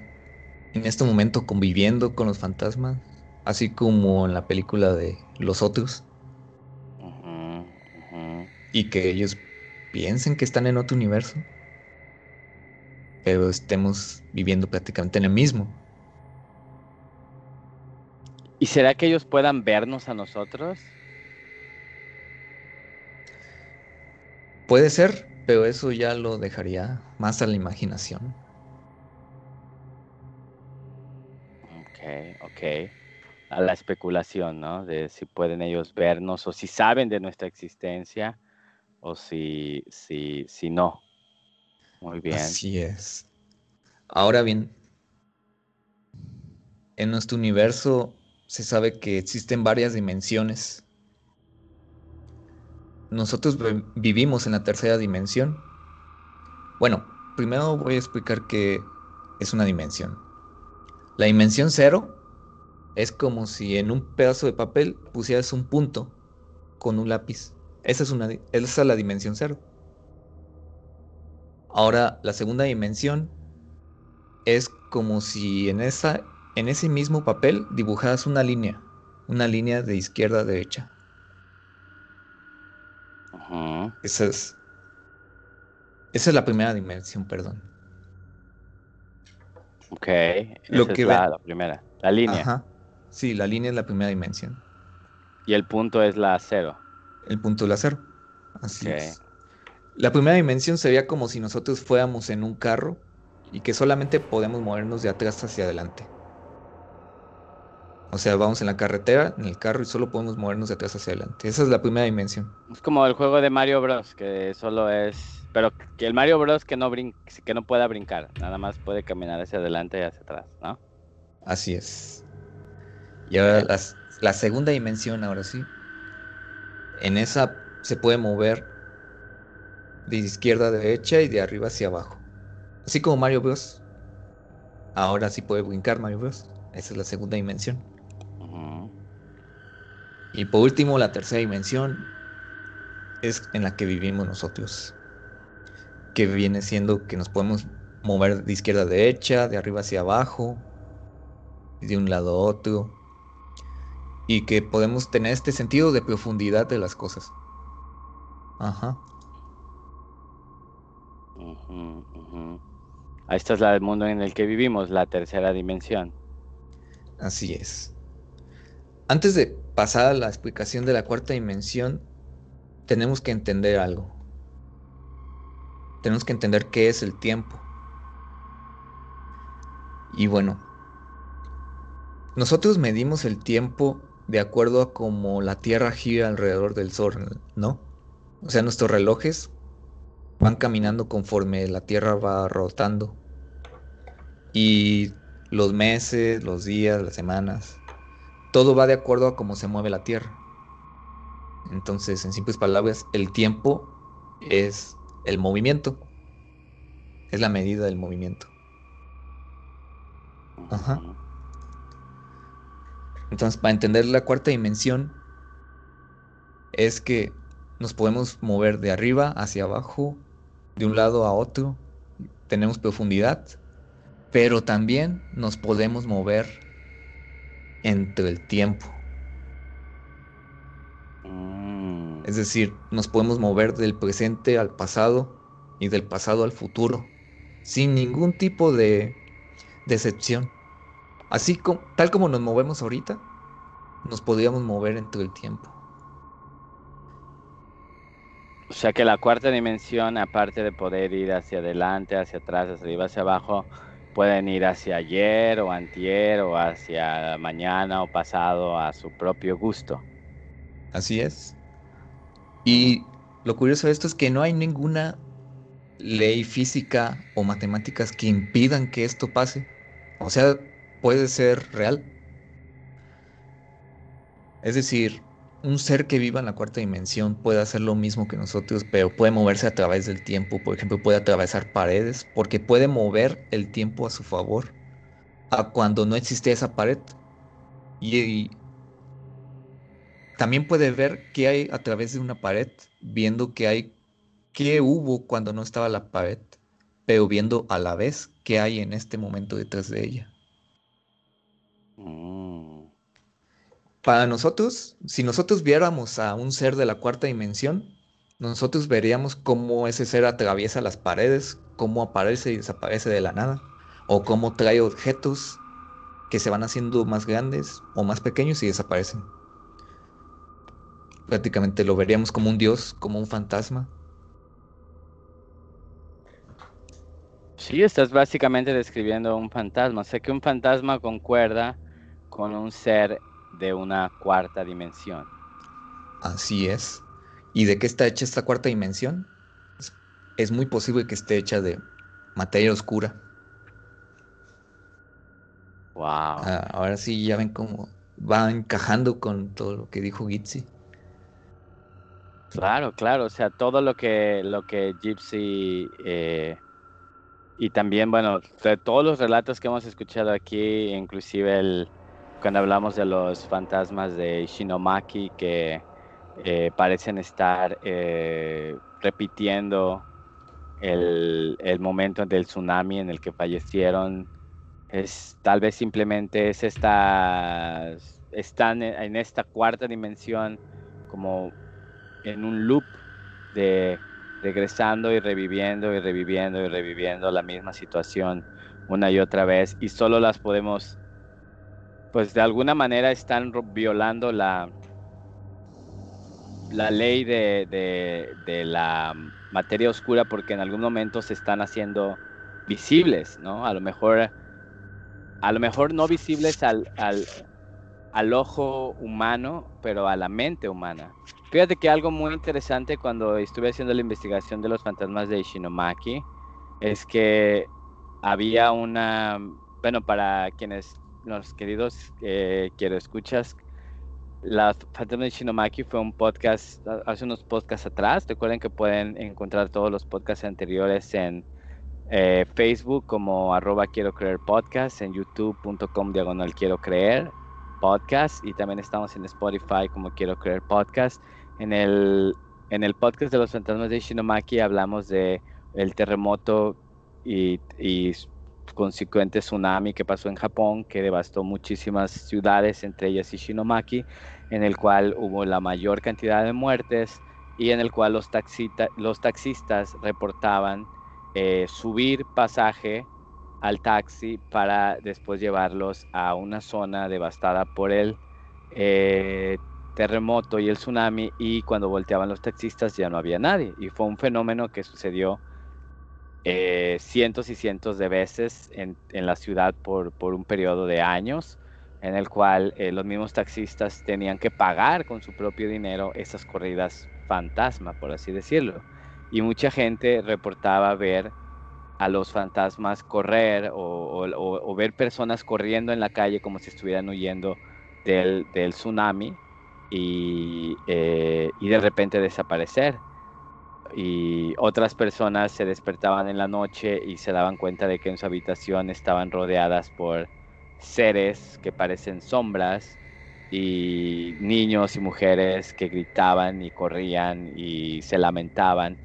en este momento conviviendo con los fantasmas así como en la película de Los Otros. Y que ellos piensen que están en otro universo, pero estemos viviendo prácticamente en el mismo. ¿Y será que ellos puedan vernos a nosotros? Puede ser, pero eso ya lo dejaría más a la imaginación. Ok, ok a la especulación, ¿no? De si pueden ellos vernos o si saben de nuestra existencia o si, si, si no. Muy bien. Así es. Ahora bien, en nuestro universo se sabe que existen varias dimensiones. Nosotros vivimos en la tercera dimensión. Bueno, primero voy a explicar qué es una dimensión. La dimensión cero es como si en un pedazo de papel pusieras un punto con un lápiz. Esa es, una, esa es la dimensión cero. Ahora, la segunda dimensión es como si en, esa, en ese mismo papel dibujaras una línea, una línea de izquierda a derecha. Esa es, esa es la primera dimensión, perdón. Ok, Lo que la, primera, la línea. Sí, la línea es la primera dimensión. Y el punto es la cero. El punto es la cero. Así es. La primera dimensión sería como si nosotros fuéramos en un carro y que solamente podemos movernos de atrás hacia adelante. O sea, vamos en la carretera, en el carro y solo podemos movernos de atrás hacia adelante. Esa es la primera dimensión. Es como el juego de Mario Bros, que solo es... Pero que el Mario Bros que no, que no pueda brincar, nada más puede caminar hacia adelante y hacia atrás, ¿no? Así es. Y ahora la segunda dimensión, ahora sí. En esa se puede mover de izquierda a derecha y de arriba hacia abajo. Así como Mario Bros. Ahora sí puede brincar Mario Bros. Esa es la segunda dimensión. Y por último, la tercera dimensión es en la que vivimos nosotros. Que viene siendo que nos podemos mover de izquierda a derecha, de arriba hacia abajo, de un lado a otro y que podemos tener este sentido de profundidad de las cosas. Ajá. Esta es la del mundo en el que vivimos, la tercera dimensión. Así es. Antes de pasar a la explicación de la cuarta dimensión, tenemos que entender algo. Tenemos que entender qué es el tiempo. Y bueno, nosotros medimos el tiempo de acuerdo a cómo la Tierra gira alrededor del Sol, ¿no? O sea, nuestros relojes van caminando conforme la Tierra va rotando. Y los meses, los días, las semanas, todo va de acuerdo a cómo se mueve la Tierra. Entonces, en simples palabras, el tiempo es el movimiento. Es la medida del movimiento. Ajá. Entonces, para entender la cuarta dimensión, es que nos podemos mover de arriba hacia abajo, de un lado a otro, tenemos profundidad, pero también nos podemos mover entre el tiempo. Mm. Es decir, nos podemos mover del presente al pasado y del pasado al futuro, sin ningún tipo de decepción. Así como, tal como nos movemos ahorita, nos podríamos mover entre el tiempo. O sea que la cuarta dimensión, aparte de poder ir hacia adelante, hacia atrás, hacia arriba, hacia abajo, pueden ir hacia ayer o antier o hacia mañana o pasado a su propio gusto. Así es. Y lo curioso de esto es que no hay ninguna ley física o matemáticas que impidan que esto pase. O sea, puede ser real. Es decir, un ser que viva en la cuarta dimensión puede hacer lo mismo que nosotros, pero puede moverse a través del tiempo. Por ejemplo, puede atravesar paredes porque puede mover el tiempo a su favor. A cuando no existe esa pared. Y, también puede ver qué hay a través de una pared, viendo qué hay, qué hubo cuando no estaba la pared, pero viendo a la vez qué hay en este momento detrás de ella. Mm. Para nosotros, si nosotros viéramos a un ser de la cuarta dimensión, nosotros veríamos cómo ese ser atraviesa las paredes, cómo aparece y desaparece de la nada, o cómo trae objetos que se van haciendo más grandes o más pequeños y desaparecen. Prácticamente lo veríamos como un dios, como un fantasma. Sí, estás básicamente describiendo un fantasma. Sé que un fantasma concuerda con un ser de una cuarta dimensión. Así es. ¿Y de qué está hecha esta cuarta dimensión? Es muy posible que esté hecha de materia oscura. Wow. Ah, ahora sí ya ven cómo va encajando con todo lo que dijo Gitsi. Claro, claro, o sea, todo lo que lo que Gypsy eh, y también, bueno, de todos los relatos que hemos escuchado aquí, inclusive el, cuando hablamos de los fantasmas de Shinomaki que eh, parecen estar eh, repitiendo el, momento del tsunami en el que fallecieron, es tal vez simplemente es esta, están en esta cuarta dimensión como en un loop de regresando y reviviendo y reviviendo y reviviendo la misma situación una y otra vez y solo las podemos pues de alguna manera están violando la, la ley de, la materia oscura porque en algún momento se están haciendo visibles, ¿no? A lo mejor, a lo mejor no visibles al, al, al ojo humano, pero a la mente humana. Fíjate que algo muy interesante cuando estuve haciendo la investigación de los fantasmas de Ishinomaki es que había una, bueno, para quienes los queridos eh, quiero escuchas, la Fantasma de Shinomaki fue un podcast hace unos podcasts atrás. Recuerden que pueden encontrar todos los podcasts anteriores en eh, Facebook como arroba quiero creer podcast, en youtube.com diagonal quiero creer podcast y también estamos en Spotify como quiero creer podcast. En el, en el podcast de los fantasmas de Shinomaki hablamos de el terremoto y consecuente tsunami que pasó en Japón, que devastó muchísimas ciudades, entre ellas Ishinomaki, en el cual hubo la mayor cantidad de muertes y en el cual los, los taxistas reportaban eh, subir pasaje al taxi para después llevarlos a una zona devastada por el eh, terremoto y el tsunami y cuando volteaban los taxistas ya no había nadie y fue un fenómeno que sucedió eh, cientos y cientos de veces en, la ciudad por, un periodo de años en el cual eh, los mismos taxistas tenían que pagar con su propio dinero esas corridas fantasma, por así decirlo. Y mucha gente reportaba ver a los fantasmas correr o, ver personas corriendo en la calle como si estuvieran huyendo del, tsunami eh, y, de repente desaparecer. Y otras personas se despertaban en la noche y se daban cuenta de que en su habitación estaban rodeadas por seres que parecen sombras y niños y mujeres que gritaban y corrían y se lamentaban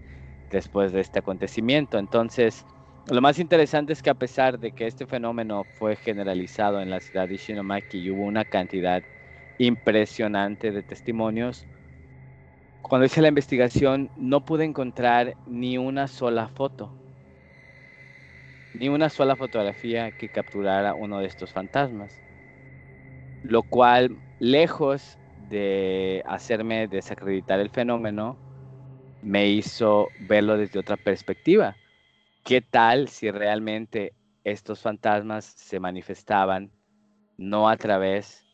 después de este acontecimiento. Entonces, lo más interesante es que a pesar de que este fenómeno fue generalizado en la ciudad de Shinomaki y hubo una cantidad impresionante de testimonios, cuando hice la investigación no pude encontrar ni una sola foto, ni una sola fotografía que capturara uno de estos fantasmas, lo cual, lejos de hacerme desacreditar el fenómeno, me hizo verlo desde otra perspectiva. ¿Qué tal si realmente estos fantasmas se manifestaban no a través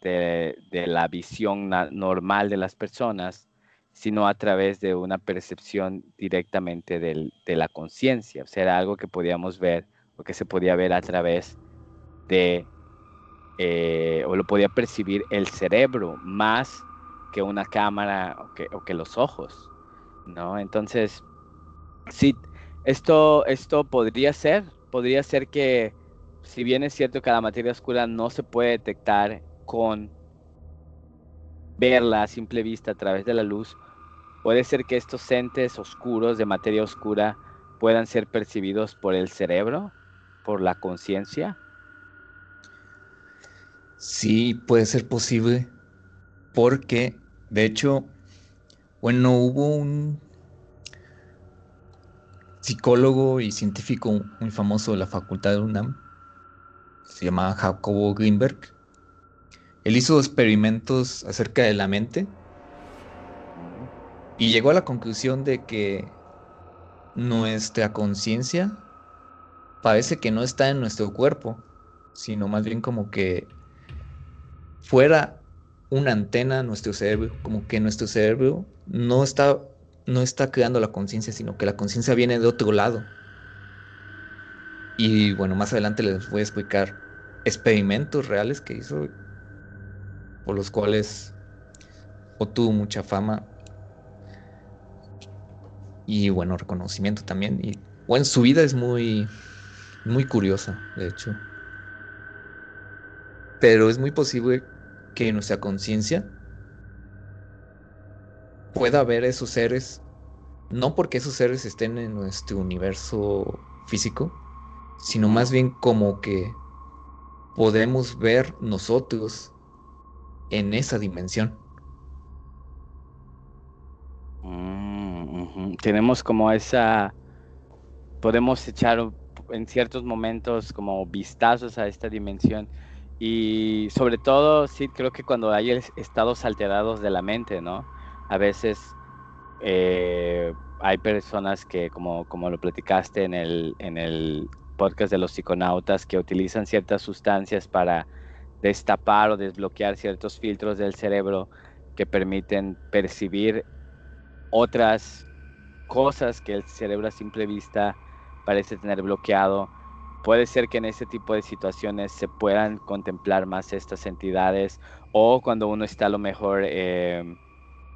de, la visión normal de las personas, sino a través de una percepción directamente de la conciencia? O sea, era algo que podíamos ver o que se podía ver a través de, eh, o lo podía percibir el cerebro más que una cámara o que, o que los ojos, ¿no? Entonces, sí esto, esto podría ser, podría ser que, si bien es cierto que la materia oscura no se puede detectar con verla a simple vista a través de la luz, puede ser que estos entes oscuros de materia oscura puedan ser percibidos por el cerebro, por la conciencia. Sí, puede ser posible, porque de hecho, bueno, hubo un psicólogo y científico muy famoso de la Facultad de UNAM, se llama Jacobo Greenberg. Él hizo experimentos acerca de la mente y llegó a la conclusión de que nuestra conciencia parece que no está en nuestro cuerpo, sino más bien como que fuera una antena nuestro cerebro, como que nuestro cerebro no está no está creando la conciencia, sino que la conciencia viene de otro lado. Y bueno, más adelante les voy a explicar experimentos reales que hizo, por los cuales obtuvo mucha fama y bueno, reconocimiento también. Y bueno, su vida es muy, muy curiosa, de hecho. Pero es muy posible que nuestra conciencia pueda ver esos seres, no porque esos seres estén en nuestro universo físico, sino más bien como que podemos ver nosotros en esa dimensión. Mm, Tenemos como esa, podemos echar en ciertos momentos como vistazos a esta dimensión y sobre todo sí creo que cuando hay estados alterados de la mente, ¿no? a veces eh, hay personas que, como, como lo platicaste en el, en el podcast de los psiconautas, que utilizan ciertas sustancias para destapar o desbloquear ciertos filtros del cerebro que permiten percibir otras cosas que el cerebro a simple vista parece tener bloqueado. Puede ser que en ese tipo de situaciones se puedan contemplar más estas entidades o cuando uno está a lo mejor eh,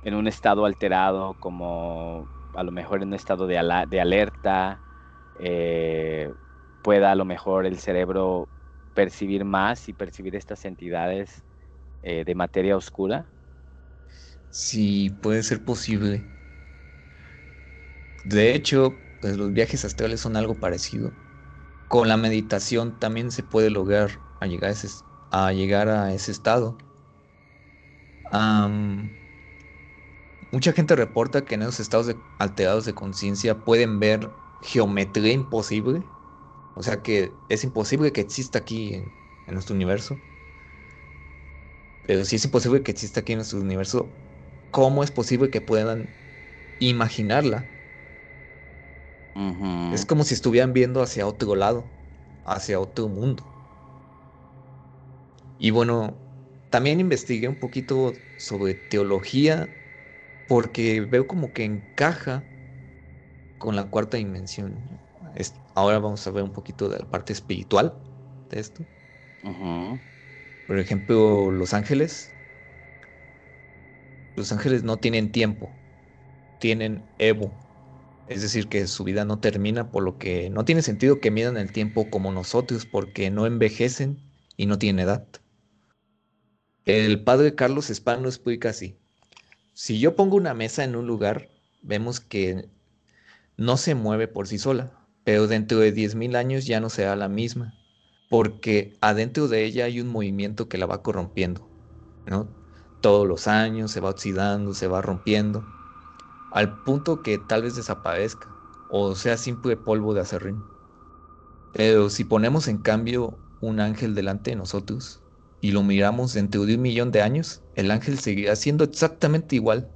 en un estado alterado, como a lo mejor en un estado de, de alerta, eh, pueda a lo mejor el cerebro percibir más y percibir estas entidades eh, de materia oscura? Sí, puede ser posible. De hecho, pues los viajes astrales son algo parecido. con la meditación también se puede lograr a llegar a ese, estado. mucha gente reporta que en esos estados alterados de conciencia pueden ver geometría imposible. O sea que es imposible que exista aquí en, en nuestro universo. Pero si es imposible que exista aquí en nuestro universo, ¿cómo es posible que puedan imaginarla? Es como si estuvieran viendo hacia otro lado, hacia otro mundo. Y bueno, también investigué un poquito sobre teología porque veo como que encaja con la cuarta dimensión. ahora vamos a ver un poquito de la parte espiritual de esto. Por ejemplo, los ángeles. Los ángeles no tienen tiempo, tienen Evo. Es decir, que su vida no termina, por lo que no tiene sentido que midan el tiempo como nosotros, porque no envejecen y no tienen edad. El padre Carlos Espano explica así. Si yo pongo una mesa en un lugar, vemos que no se mueve por sí sola, pero dentro de 10.000 años ya no será la misma porque adentro de ella hay un movimiento que la va corrompiendo, ¿no? Todos los años se va oxidando, se va rompiendo, al punto que tal vez desaparezca, o sea simple polvo de acerrín. Pero si ponemos en cambio un ángel delante de nosotros y lo miramos dentro de un millón de años, el ángel seguirá siendo exactamente igual.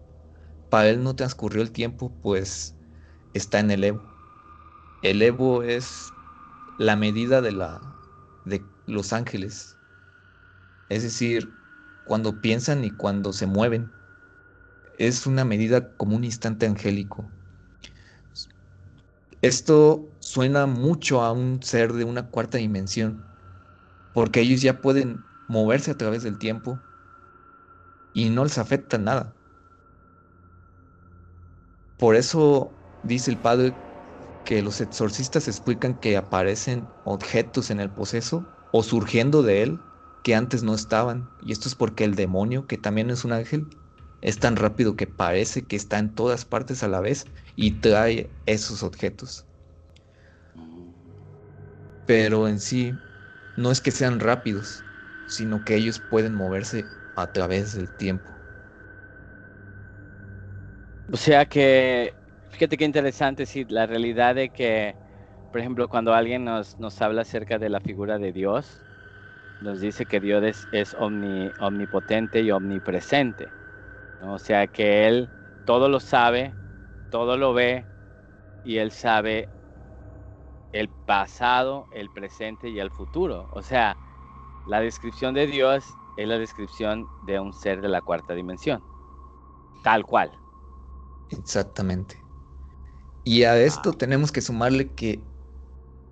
Para él no transcurrió el tiempo, pues está en el Evo. El Evo es la medida de la de los ángeles. Es decir, cuando piensan y cuando se mueven. Es una medida como un instante angélico. Esto suena mucho a un ser de una cuarta dimensión, porque ellos ya pueden moverse a través del tiempo y no les afecta nada. Por eso dice el Padre que los exorcistas explican que aparecen objetos en el poseso o surgiendo de él que antes no estaban. Y esto es porque el demonio, que también es un ángel, es tan rápido que parece que está en todas partes a la vez y trae esos objetos. Pero en sí, no es que sean rápidos, sino que ellos pueden moverse a través del tiempo. O sea que Fíjate qué interesante, sí, la realidad de que, por ejemplo, cuando alguien nos, nos habla acerca de la figura de Dios, nos dice que Dios es, omnipotente y omnipresente. O sea que Él todo lo sabe, todo lo ve y Él sabe el pasado, el presente y el futuro. O sea, la descripción de Dios es la descripción de un ser de la cuarta dimensión. Tal cual. Exactamente. Y a esto ah. tenemos que sumarle que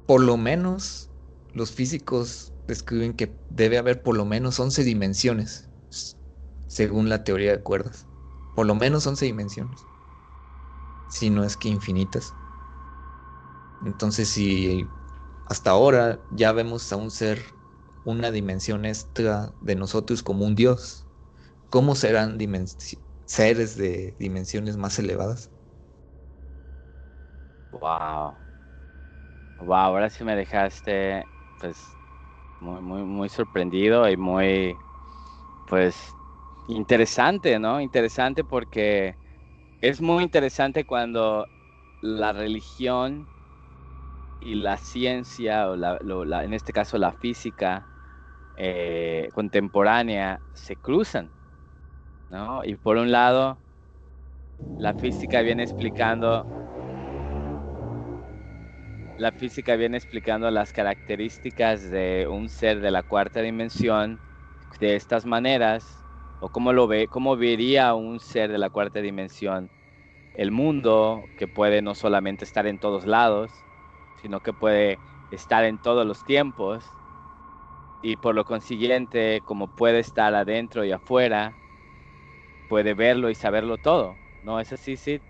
por lo menos los físicos describen que debe haber por lo menos 11 dimensiones, según la teoría de cuerdas. Por lo menos 11 dimensiones. Si no es que infinitas. Entonces, si hasta ahora ya vemos a un ser, una dimensión extra de nosotros como un dios, ¿cómo serán seres de dimensiones más elevadas? Wow. Wow, ahora sí me dejaste pues muy, muy, muy sorprendido y muy pues interesante, ¿no? Interesante porque es muy interesante cuando la religión y la ciencia, o la, en este caso la física eh, contemporánea, se cruzan, ¿no? Y por un lado, la física viene explicando la física viene explicando las características de un ser de la cuarta dimensión de estas maneras, o cómo lo ve, cómo vería un ser de la cuarta dimensión el mundo, que puede no solamente estar en todos lados, sino que puede estar en todos los tiempos, y por lo consiguiente, como puede estar adentro y afuera, puede verlo y saberlo todo. ¿No es así, Sid?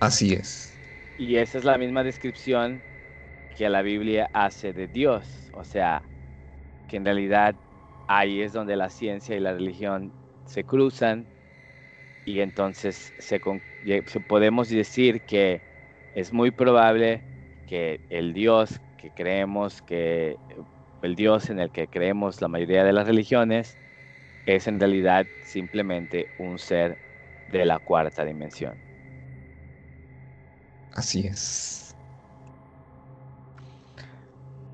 Así es. Y esa es la misma descripción que la Biblia hace de Dios. O sea, que en realidad ahí es donde la ciencia y la religión se cruzan y entonces se, podemos decir que es muy probable que el Dios que creemos que el Dios en el que creemos la mayoría de las religiones es en realidad simplemente un ser de la cuarta dimensión. Así es.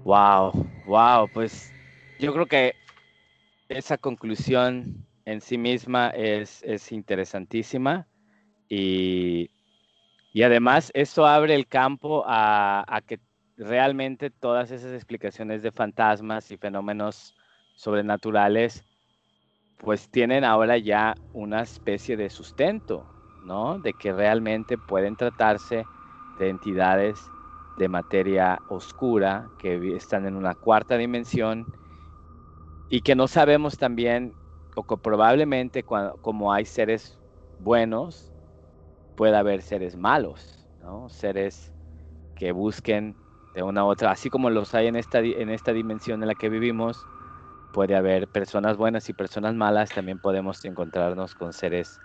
Wow, wow, pues yo creo que esa conclusión en sí misma es, es interesantísima y, y, además eso abre el campo a, a que realmente todas esas explicaciones de fantasmas y fenómenos sobrenaturales pues tienen ahora ya una especie de sustento, ¿no? De que realmente pueden tratarse de entidades de materia oscura que están en una cuarta dimensión y que no sabemos también, o que probablemente como hay seres buenos, pueda haber seres malos, ¿no? Seres que busquen de una u otra, así como los hay en esta, en esta dimensión en la que vivimos, puede haber personas buenas y personas malas, también podemos encontrarnos con seres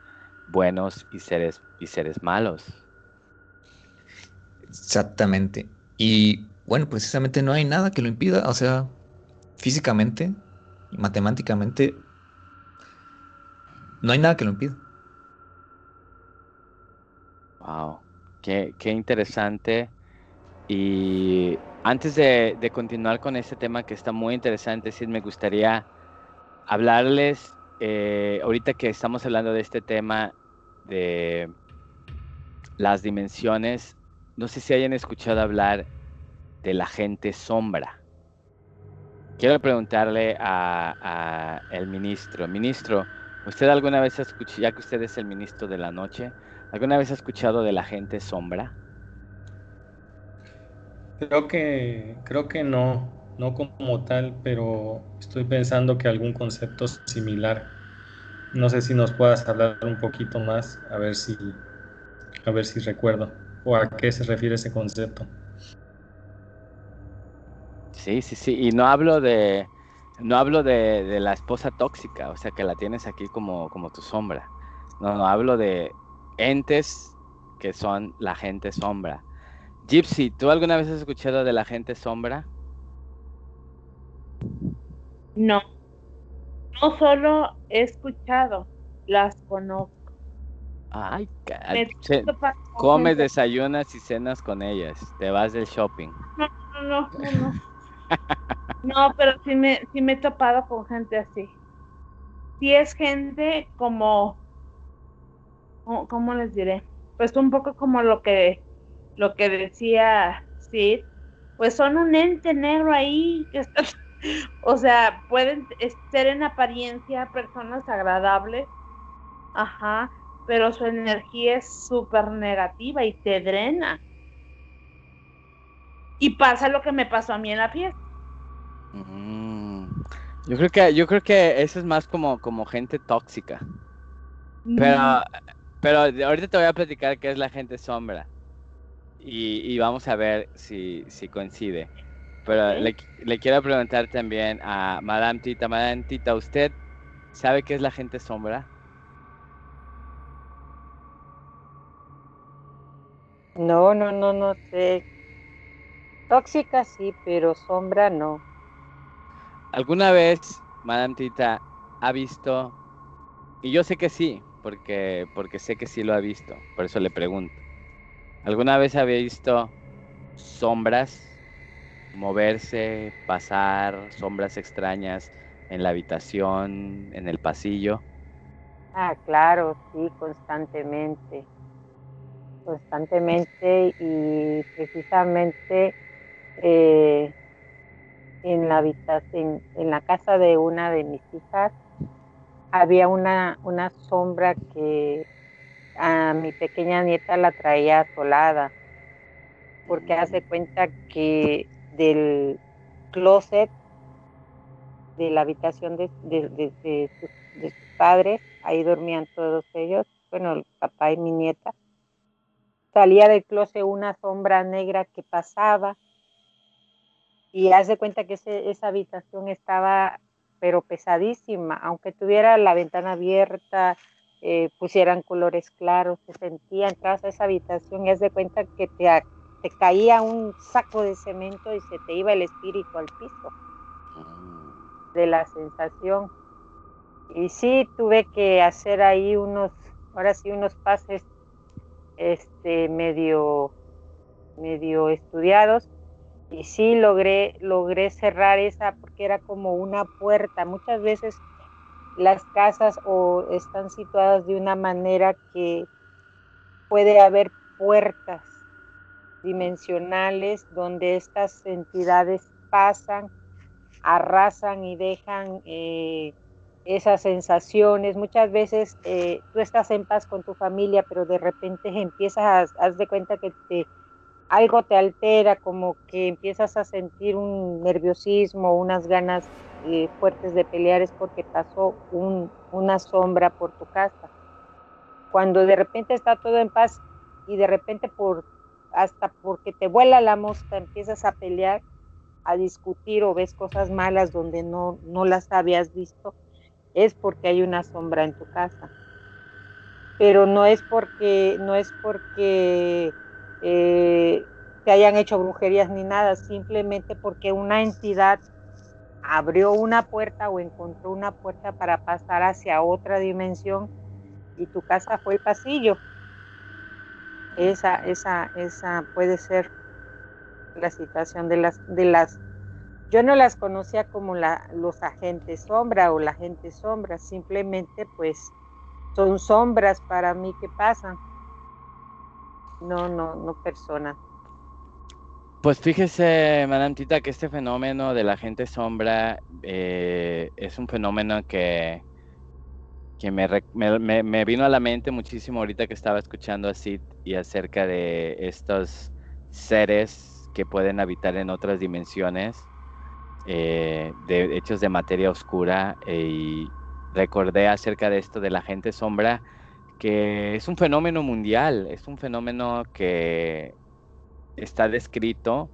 buenos y seres, y seres malos. Exactamente. Y bueno, precisamente no hay nada que lo impida, o sea, físicamente matemáticamente no hay nada que lo impida. Wow, qué, qué interesante. Y antes de, continuar con este tema que está muy interesante, sí me gustaría hablarles, eh, ahorita que estamos hablando de este tema de las dimensiones, no sé si hayan escuchado hablar de la gente sombra. Quiero preguntarle a, el ministro, ministro, ¿usted alguna vez ha escuchado, ya que usted es el ministro de la noche, alguna vez ha escuchado de la gente sombra? Creo que, creo que no, no como tal, pero estoy pensando que algún concepto similar. No sé si nos puedas hablar un poquito más, a ver si, a ver si recuerdo, o a qué se refiere ese concepto. Sí, sí, sí, y no hablo de, no hablo de, de la esposa tóxica, o sea que la tienes aquí como, como tu sombra. No, no, hablo de entes que son la gente sombra Gypsy, ¿tú alguna vez has escuchado de la gente sombra? No. No solo he escuchado, las conozco. Ay, comes, desayunas y cenas con ellas. Te vas del shopping. No, no, no, no. No, no pero sí me, sí me he topado con gente así. Sí es gente como, ¿cómo les diré? Pues un poco como lo que lo que decía Sid, pues son un ente negro ahí, *laughs* o sea, pueden ser en apariencia personas agradables, ajá, pero su energía es súper negativa y te drena. Y pasa lo que me pasó a mí en la fiesta. Mm, yo creo que, yo creo que eso es más como, como gente tóxica. Pero, mm. pero ahorita te voy a platicar qué es la gente sombra y, vamos a ver si, coincide. Pero le, quiero preguntar también a Madame Tita. Madame Tita, ¿usted sabe qué es la gente sombra? No, no, no, no sé. Tóxica sí, pero sombra no. ¿Alguna vez, Madame Tita, ha visto, y yo sé que sí, porque, porque sé que sí lo ha visto, por eso le pregunto. ¿Alguna vez había visto sombras moverse, pasar, sombras extrañas en la habitación, en el pasillo? Ah, claro, sí, constantemente. Constantemente y precisamente eh, en la habitación, en la casa de una de mis hijas había una, una sombra que a mi pequeña nieta la traía asolada, porque hace cuenta que del closet de la habitación de, sus, padres, ahí dormían todos ellos, bueno, el papá y mi nieta, salía del closet una sombra negra que pasaba y hace cuenta que esa habitación estaba pero pesadísima, aunque tuviera la ventana abierta, eh, pusieran colores claros, se sentía, entras a esa habitación y haz de cuenta que te, te caía un saco de cemento y se te iba el espíritu al piso Mm. de la sensación. Y sí tuve que hacer ahí unos, ahora sí unos pases este medio medio estudiados y sí logré logré cerrar esa porque era como una puerta. Muchas veces las casas o están situadas de una manera que puede haber puertas dimensionales donde estas entidades pasan, arrasan y dejan eh, esas sensaciones. Muchas veces eh, tú estás en paz con tu familia, pero de repente *laughs* empiezas, a, haz de cuenta que te, algo te altera, como que empiezas a sentir un nerviosismo, unas ganas eh, fuertes de pelear, es porque pasó un, una sombra por tu casa. Cuando de repente está todo en paz y de repente por hasta porque te vuela la mosca empiezas a pelear, a discutir o ves cosas malas donde no, no las habías visto, es porque hay una sombra en tu casa. Pero no es porque, no es porque eh, te hayan hecho brujerías ni nada, simplemente porque una entidad abrió una puerta o encontró una puerta para pasar hacia otra dimensión y tu casa fue el pasillo. Esa, esa, esa puede ser la situación de las, de las, yo no las conocía como la, los agentes sombra o la gente sombra, simplemente pues son sombras para mí que pasan, no, no, no personas. Pues fíjese, Madame Tita, que este fenómeno de la gente sombra eh, es un fenómeno que, que me, vino a la mente muchísimo ahorita que estaba escuchando a Sid y acerca de estos seres que pueden habitar en otras dimensiones, eh, de, hechos de materia oscura, eh, y recordé acerca de esto de la gente sombra, que es un fenómeno mundial, es un fenómeno que está descrito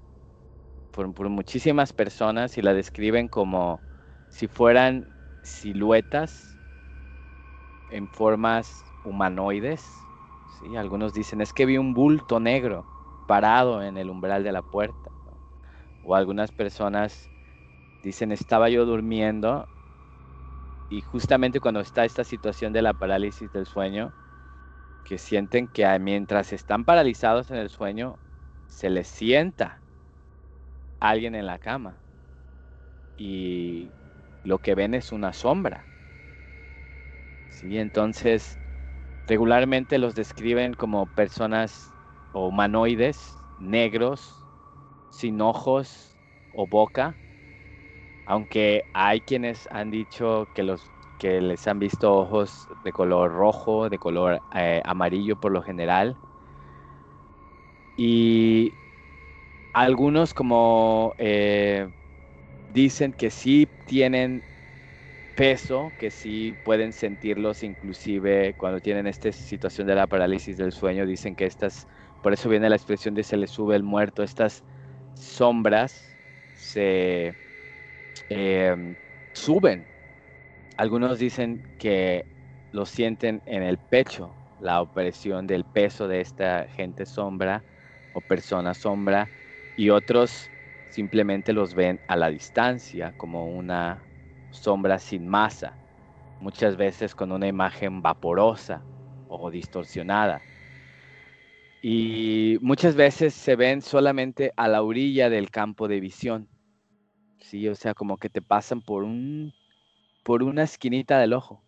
por, por muchísimas personas y la describen como si fueran siluetas en formas humanoides. ¿sí? Algunos dicen, es que vi un bulto negro parado en el umbral de la puerta. O algunas personas dicen, estaba yo durmiendo y justamente cuando está esta situación de la parálisis del sueño, que sienten que mientras están paralizados en el sueño, se les sienta alguien en la cama y lo que ven es una sombra. Sí, entonces regularmente los describen como personas o humanoides negros, sin ojos o boca, aunque hay quienes han dicho que los que les han visto ojos de color rojo, de color eh, amarillo por lo general. Y algunos como eh, dicen que sí tienen peso, que sí pueden sentirlos inclusive cuando tienen esta situación de la parálisis del sueño, dicen que estas, por eso viene la expresión de se le sube el muerto, estas sombras se eh, suben. Algunos dicen que lo sienten en el pecho, la opresión del peso de esta gente sombra o persona sombra, y otros simplemente los ven a la distancia como una sombra sin masa, muchas veces con una imagen vaporosa o distorsionada. Y muchas veces se ven solamente a la orilla del campo de visión. Sí, o sea, como que te pasan por un por una esquinita del ojo.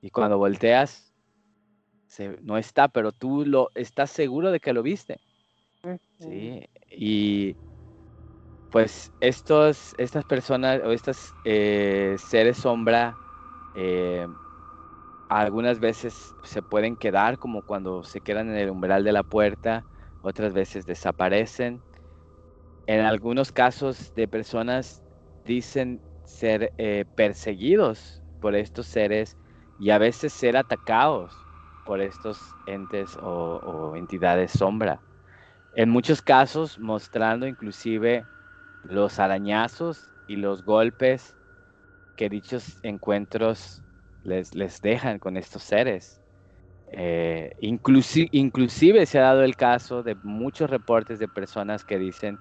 Y cuando volteas se, no está, pero tú lo estás seguro de que lo viste. Sí, y pues estos, estas personas o estos eh, seres sombra eh, algunas veces se pueden quedar como cuando se quedan en el umbral de la puerta, otras veces desaparecen. En algunos casos de personas dicen ser eh, perseguidos por estos seres y a veces ser atacados por estos entes o, entidades sombra. En muchos casos mostrando inclusive los arañazos y los golpes que dichos encuentros les, les dejan con estos seres. Eh, inclusive se ha dado el caso de muchos reportes de personas que dicen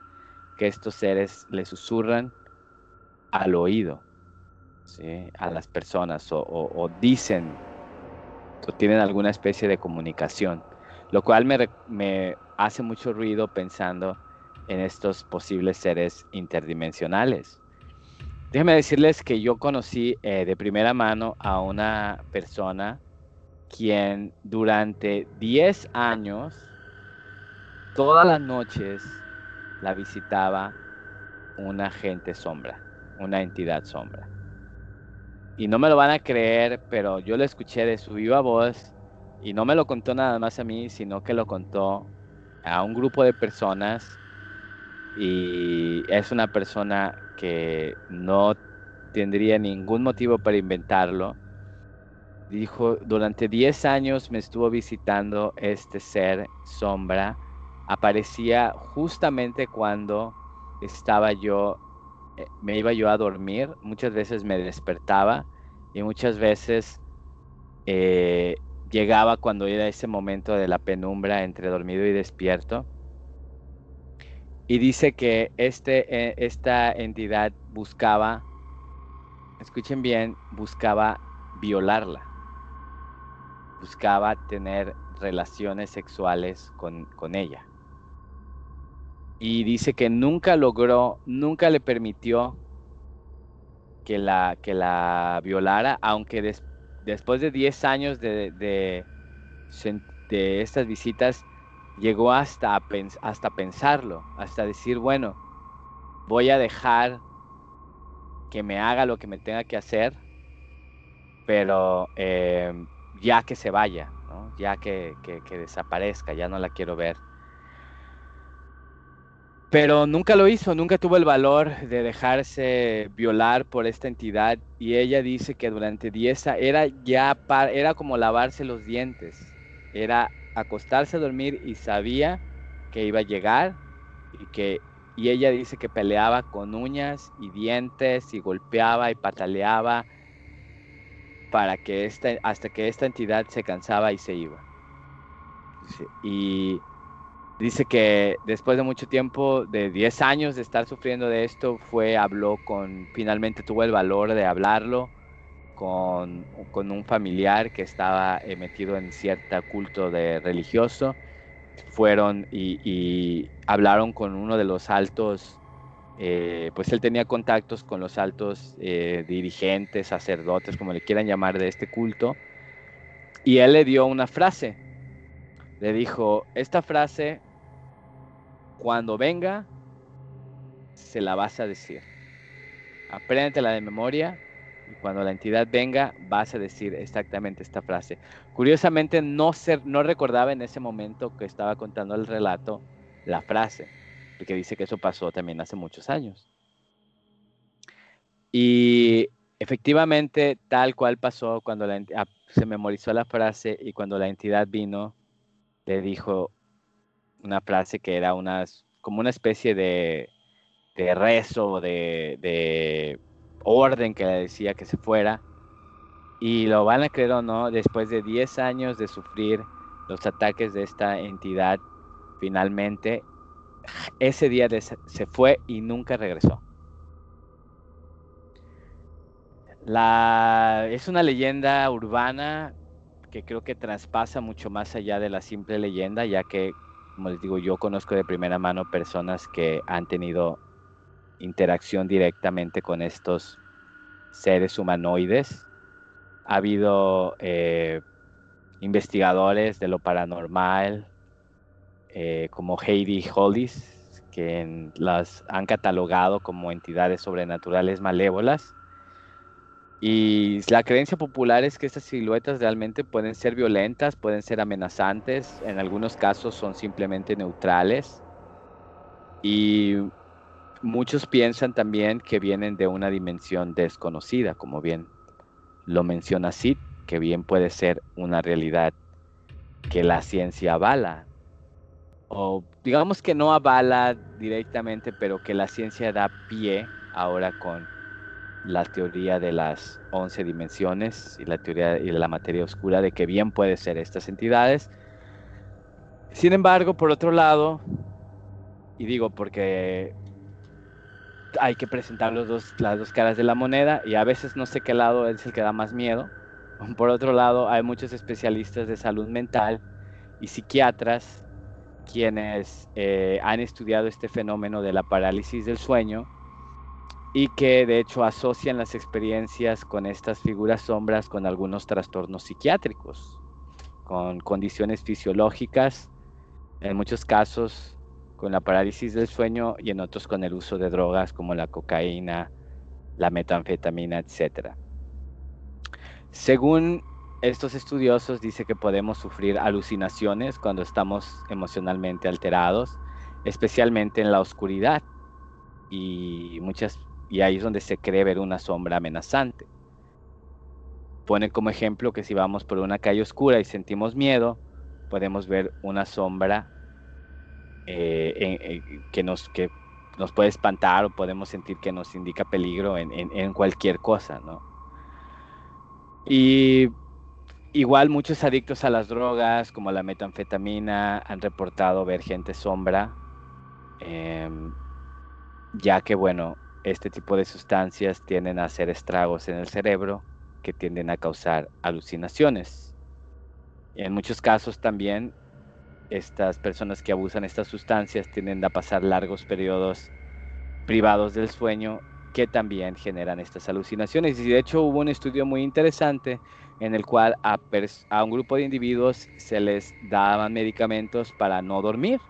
que estos seres le susurran al oído a las personas o, dicen o tienen alguna especie de comunicación, lo cual me, hace mucho ruido pensando en estos posibles seres interdimensionales. Déjenme decirles que yo conocí eh, de primera mano a una persona quien durante 10 años, todas las noches, la visitaba una gente sombra, una entidad sombra. Y no me lo van a creer, pero yo lo escuché de su viva voz y no me lo contó nada más a mí, sino que lo contó a un grupo de personas y es una persona que no tendría ningún motivo para inventarlo Dijo, durante 10 años me estuvo visitando este ser sombra. Aparecía justamente cuando estaba yo, eh, me iba yo a dormir. Muchas veces me despertaba y muchas veces eh, llegaba cuando era ese momento de la penumbra entre dormido y despierto. Y dice que este, eh, esta entidad buscaba, escuchen bien, buscaba violarla buscaba tener relaciones sexuales con, ella. Y dice que nunca logró, nunca le permitió que la, que la violara, aunque después de 10 años de, de, estas visitas llegó hasta, hasta pensarlo, hasta decir, bueno, voy a dejar que me haga lo que me tenga que hacer, pero eh, ya que se vaya, ya que, desaparezca, ya no la quiero ver. Pero nunca lo hizo, nunca tuvo el valor de dejarse violar por esta entidad y ella dice que durante 10 era ya era como lavarse los dientes, era acostarse a dormir y sabía que iba a llegar y que y ella dice que peleaba con uñas y dientes y golpeaba y pataleaba para que hasta que esta entidad se cansaba y se iba. Y dice que después de mucho tiempo, de 10 años de estar sufriendo de esto, fue, habló con, finalmente tuvo el valor de hablarlo con, con un familiar que estaba eh, metido en cierto culto de religioso. Fueron y, hablaron con uno de los altos eh, pues él tenía contactos con los altos eh, dirigentes, sacerdotes, como le quieran llamar, de este culto, y él le dio una frase. Le dijo, esta frase, cuando venga, se la vas a decir. Apréndetela de memoria y cuando la entidad venga, vas a decir exactamente esta frase. Curiosamente, no, no recordaba en ese momento que estaba contando el relato la frase porque dice que eso pasó también hace muchos años. Y efectivamente, tal cual pasó cuando la, ah, se memorizó la frase y cuando la entidad vino, le dijo una frase que era una, como una especie de, de rezo, de, de orden que le decía que se fuera. Y lo van a creer o no, después de 10 años de sufrir los ataques de esta entidad, finalmente ese día se fue y nunca regresó. La, es una leyenda urbana que creo que traspasa mucho más allá de la simple leyenda, ya que, como les digo, yo conozco de primera mano personas que han tenido interacción directamente con estos seres humanoides. Ha habido eh, investigadores de lo paranormal, eh, como Heidi Hollis, que las han catalogado como entidades sobrenaturales malévolas. Y la creencia popular es que estas siluetas realmente pueden ser violentas, pueden ser amenazantes, en algunos casos son simplemente neutrales. Y muchos piensan también que vienen de una dimensión desconocida, como bien lo menciona Sid, que bien puede ser una realidad que la ciencia avala o digamos que no avala directamente, pero que la ciencia da pie ahora con la teoría de las 11 dimensiones y la teoría y la materia oscura de que bien puede ser estas entidades. Sin embargo, por otro lado, y digo porque hay que presentar los dos, las dos caras de la moneda y a veces no sé qué lado es el que da más miedo. *laughs* Por otro lado, hay muchos especialistas de salud mental y psiquiatras quienes eh, han estudiado este fenómeno de la parálisis del sueño y que de hecho asocian las experiencias con estas figuras sombras con algunos trastornos psiquiátricos, con condiciones fisiológicas, en muchos casos con la parálisis del sueño y en otros con el uso de drogas como la cocaína, la metanfetamina, etc. Según estos estudiosos dice que podemos sufrir alucinaciones cuando estamos emocionalmente alterados, especialmente en la oscuridad y muchas y ahí es donde se cree ver una sombra amenazante. Pone como ejemplo que si vamos por una calle oscura y sentimos miedo, podemos ver una sombra eh, que, nos, que nos puede espantar o podemos sentir que nos indica peligro en, en cualquier cosa, ¿no? Y igual muchos adictos a las drogas, como la metanfetamina, han reportado ver gente sombra, em, ya que, bueno, este tipo de sustancias tienden a hacer estragos en el cerebro que tienden a causar alucinaciones. En muchos casos también estas personas que abusan estas sustancias tienden a pasar largos periodos privados del sueño que también generan estas alucinaciones. Y de hecho hubo un estudio muy interesante en el cual a, a un grupo de individuos se les daban medicamentos para no dormir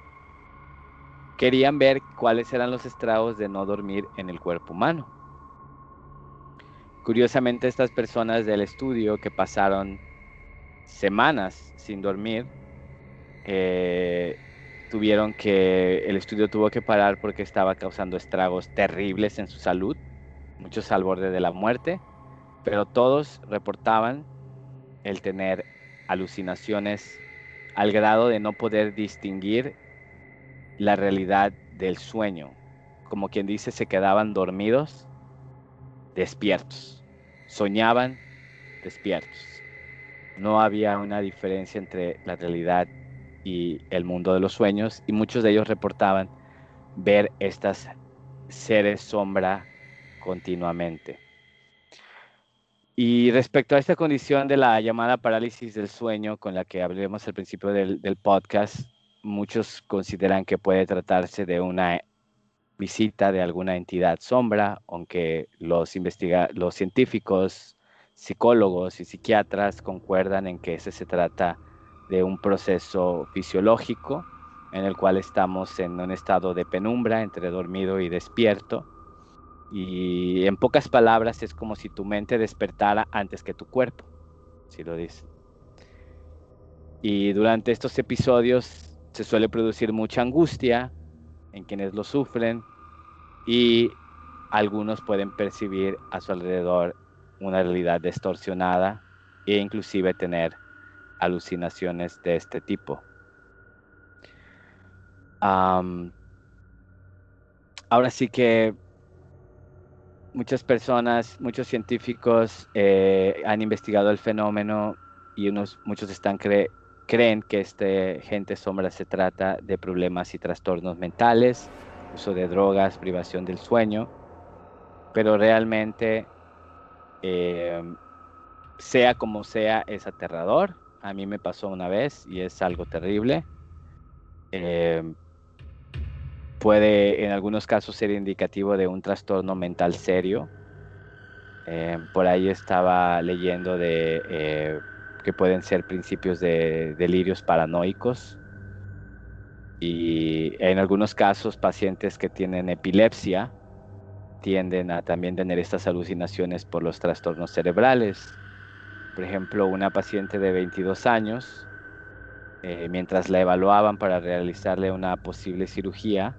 querían ver cuáles eran los estragos de no dormir en el cuerpo humano. Curiosamente, estas personas del estudio que pasaron semanas sin dormir, eh, tuvieron que, el estudio tuvo que parar porque estaba causando estragos terribles en su salud, muchos al borde de la muerte, pero todos reportaban el tener alucinaciones al grado de no poder distinguir la realidad del sueño. Como quien dice, se quedaban dormidos, despiertos. Soñaban, despiertos. No había una diferencia entre la realidad y el mundo de los sueños y muchos de ellos reportaban ver estas seres sombra continuamente. Y respecto a esta condición de la llamada parálisis del sueño, con la que hablemos al principio del, del podcast, muchos consideran que puede tratarse de una visita de alguna entidad sombra, aunque los, investiga los científicos, psicólogos y psiquiatras concuerdan en que ese se trata de un proceso fisiológico en el cual estamos en un estado de penumbra entre dormido y despierto. Y en pocas palabras es como si tu mente despertara antes que tu cuerpo, si lo dicen. Y durante estos episodios se suele producir mucha angustia en quienes lo sufren y algunos pueden percibir a su alrededor una realidad distorsionada e inclusive tener alucinaciones de este tipo. ahora sí que muchas personas, muchos científicos eh, han investigado el fenómeno y unos, muchos están creyendo creen que este gente sombra se trata de problemas y trastornos mentales, uso de drogas, privación del sueño, pero realmente, eh, sea como sea, es aterrador. A mí me pasó una vez y es algo terrible. Eh, puede en algunos casos ser indicativo de un trastorno mental serio. Eh, por ahí estaba leyendo de que pueden ser principios de delirios paranoicos y en algunos casos pacientes que tienen epilepsia tienden a también tener estas alucinaciones por los trastornos cerebrales. Por ejemplo, una paciente de 22 años, eh, mientras la evaluaban para realizarle una posible cirugía,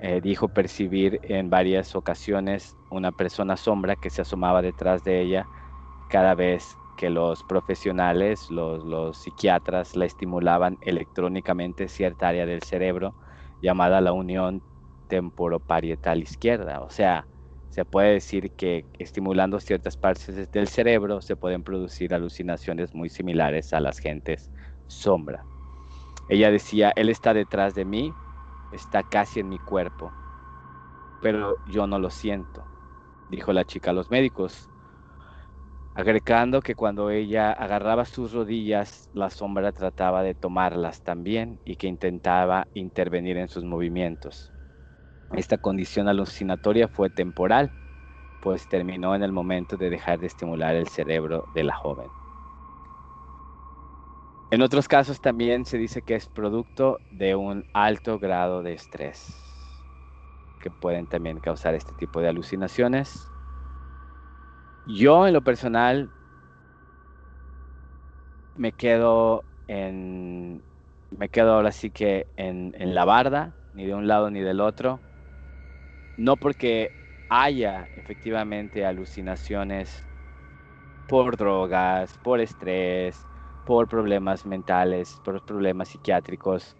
eh, dijo percibir en varias ocasiones una persona sombra que se asomaba detrás de ella cada vez que los profesionales, los, psiquiatras, la estimulaban electrónicamente cierta área del cerebro llamada la unión temporoparietal izquierda. O sea, se puede decir que estimulando ciertas partes del cerebro se pueden producir alucinaciones muy similares a las gentes sombra. Ella decía, Él está detrás de mí, está casi en mi cuerpo, pero yo no lo siento, dijo la chica a los médicos, agregando que cuando ella agarraba sus rodillas, la sombra trataba de tomarlas también y que intentaba intervenir en sus movimientos. Esta condición alucinatoria fue temporal, pues terminó en el momento de dejar de estimular el cerebro de la joven. En otros casos también se dice que es producto de un alto grado de estrés, que pueden también causar este tipo de alucinaciones. Yo en lo personal me quedo en, me quedo ahora sí que en, en la barda, ni de un lado ni del otro, no porque haya efectivamente alucinaciones por drogas, por estrés, por problemas mentales, por problemas psiquiátricos,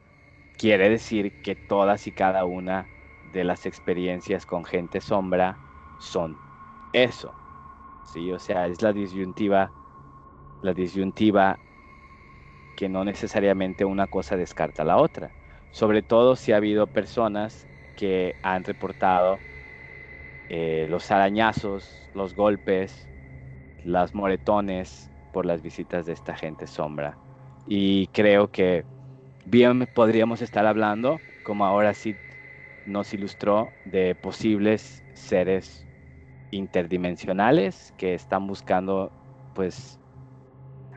quiere decir que todas y cada una de las experiencias con gente sombra son eso. Sí, o sea, es la disyuntiva, la disyuntiva que no necesariamente una cosa descarta la otra. Sobre todo si ha habido personas que han reportado eh, los arañazos, los golpes, las moretones, por las visitas de esta gente sombra. Y creo que bien podríamos estar hablando, como ahora sí nos ilustró, de posibles seres interdimensionales que están buscando pues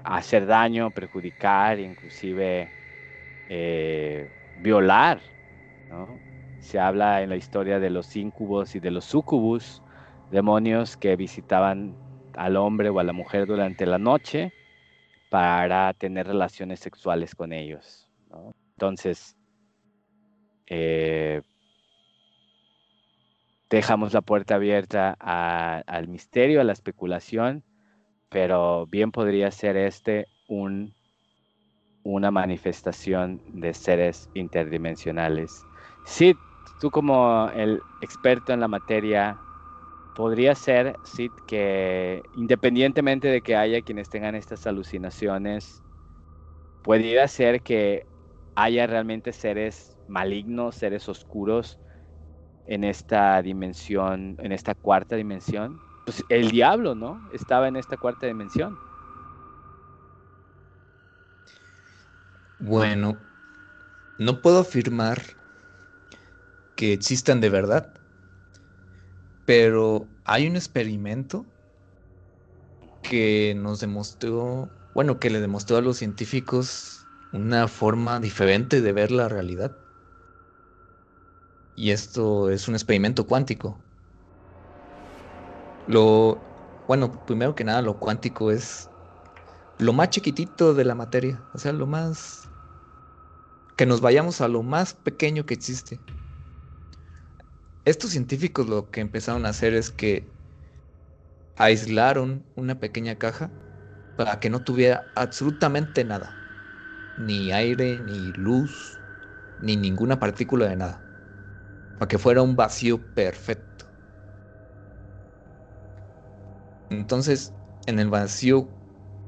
hacer daño, perjudicar, inclusive eh, violar. Se habla en la historia de los incubos y de los sucubus, demonios que visitaban al hombre o a la mujer durante la noche para tener relaciones sexuales con ellos. Entonces, eh, dejamos la puerta abierta al misterio, a la especulación, pero bien podría ser este un, una manifestación de seres interdimensionales. Sí, tú como el experto en la materia, podría ser, sí, que independientemente de que haya quienes tengan estas alucinaciones, pudiera ser que haya realmente seres malignos, seres oscuros en esta dimensión, en esta cuarta dimensión. Pues el diablo, ¿no? Estaba en esta cuarta dimensión. Bueno, no puedo afirmar que existan de verdad, pero hay un experimento que nos demostró, bueno, que le demostró a los científicos una forma diferente de ver la realidad. Y esto es un experimento cuántico. Lo, bueno, primero que nada, lo cuántico es lo más chiquitito de la materia, o sea, lo más que nos vayamos a lo más pequeño que existe estos científicos lo que empezaron a hacer es que aislaron una pequeña caja para que no tuviera absolutamente nada. Ni aire, ni luz, ni ninguna partícula de nada. Para que fuera un vacío perfecto. Entonces, en el vacío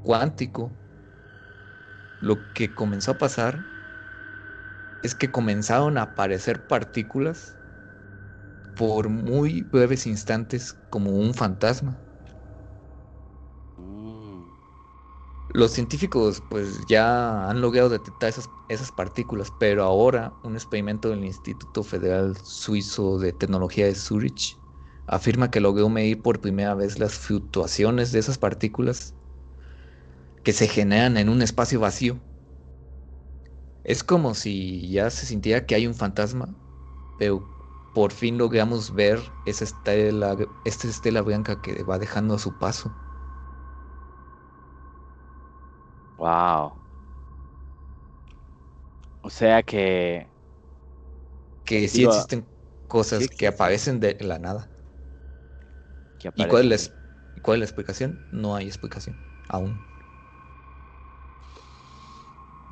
cuántico, lo que comenzó a pasar es que comenzaron a aparecer partículas por muy breves instantes como un fantasma. Mm. Los científicos pues ya han logrado detectar esas, esas, partículas, pero ahora un experimento del Instituto Federal Suizo de Tecnología de Zurich afirma que logró medir por primera vez las fluctuaciones de esas partículas que se generan en un espacio vacío. Es como si ya se sintiera que hay un fantasma, pero por fin logramos ver esa estela, esta estela blanca que va dejando a su paso. Wow. O sea que. Que sí existen cosas que aparecen de la nada. ¿Y cuál es, cuál es la explicación? No hay explicación, aún.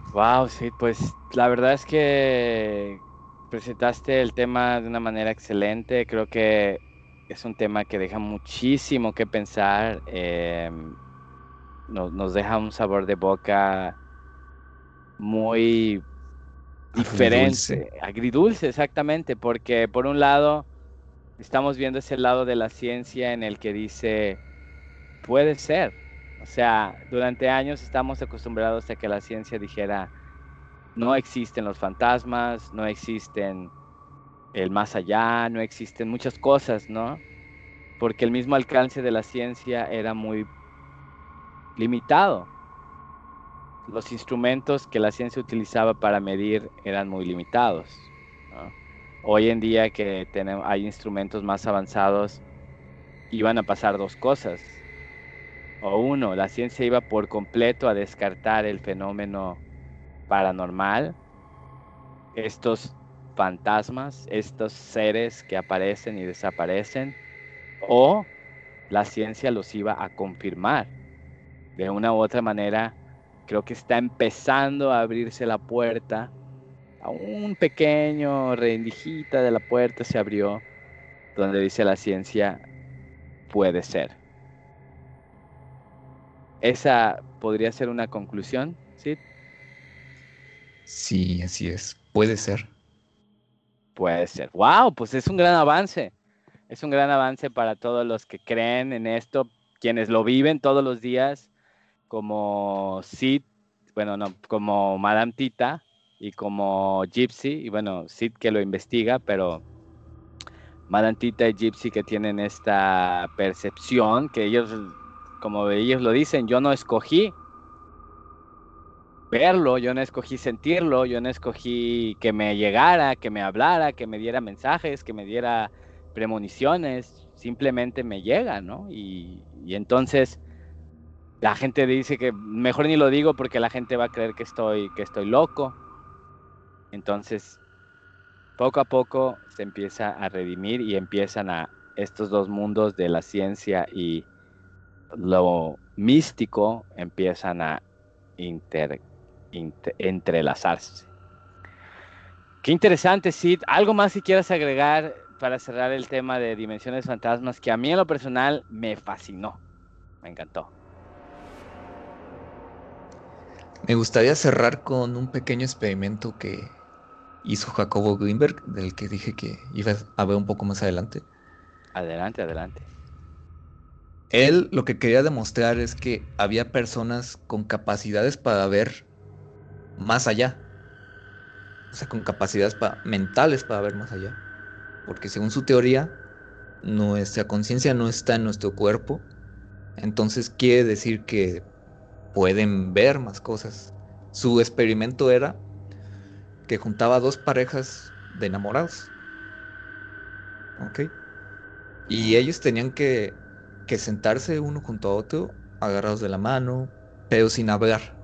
Wow, sí, pues la verdad es que presentaste el tema de una manera excelente. Creo que es un tema que deja muchísimo que pensar. em, nos, nos deja un sabor de boca muy diferente, agridulce. exactamente, porque por un lado estamos viendo ese lado de la ciencia en el que dice, puede ser. O sea, durante años estamos acostumbrados a que la ciencia dijera, no existen los fantasmas, no existen el más allá, no existen muchas cosas, ¿no? Porque el mismo alcance de la ciencia era muy limitado. Los instrumentos que la ciencia utilizaba para medir eran muy limitados. Hoy en día que hay instrumentos más avanzados, iban a pasar dos cosas. O uno, la ciencia iba por completo a descartar el fenómeno paranormal, estos fantasmas, estos seres que aparecen y desaparecen, o la ciencia los iba a confirmar. De una u otra manera, creo que está empezando a abrirse la puerta. A un pequeño rendijita de la puerta se abrió, donde dice la ciencia, puede ser. Esa podría ser una conclusión, ¿sí? Sí, así es. Puede ser. Puede ser. ¡Wow! Pues es un gran avance. Es un gran avance para todos los que creen en esto, quienes lo viven todos los días, como Sid, bueno, no, como Madame Tita y como Gypsy, y bueno, Sid que lo investiga, pero Madame Tita y Gypsy que tienen esta percepción, que ellos, como ellos lo dicen, yo no escogí verlo, yo no escogí sentirlo, yo no escogí que me llegara, que me hablara, que me diera mensajes, que me diera premoniciones, simplemente me llega, ¿no? Y entonces la gente dice que mejor ni lo digo porque la gente va a creer que estoy, que estoy loco. Entonces, poco a poco se empieza a redimir y empiezan a estos dos mundos de la ciencia y lo místico empiezan a entrelazarse. Qué interesante, Sid. ¿Algo más si quieras agregar para cerrar el tema de dimensiones fantasmas que a mí en lo personal me fascinó? Me encantó. Me gustaría cerrar con un pequeño experimento que hizo Jacobo Greenberg, del que dije que iba a ver un poco más adelante. Adelante, adelante. Él lo que quería demostrar es que había personas con capacidades para ver más allá. O sea, con capacidades pa- mentales para ver más allá. Porque según su teoría, nuestra conciencia no está en nuestro cuerpo. Entonces quiere decir que pueden ver más cosas. Su experimento era que juntaba dos parejas de enamorados. ¿Ok? Y ellos tenían que, que sentarse uno junto a otro, agarrados de la mano, pero sin hablar.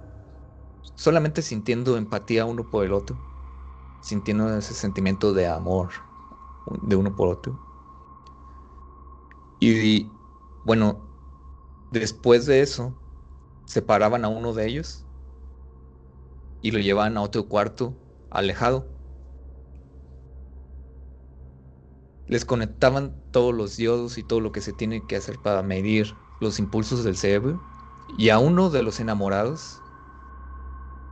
Solamente sintiendo empatía uno por el otro. Sintiendo ese sentimiento de amor de uno por otro. Y bueno, después de eso, separaban a uno de ellos y lo llevaban a otro cuarto alejado. Les conectaban todos los diodos y todo lo que se tiene que hacer para medir los impulsos del cerebro. Y a uno de los enamorados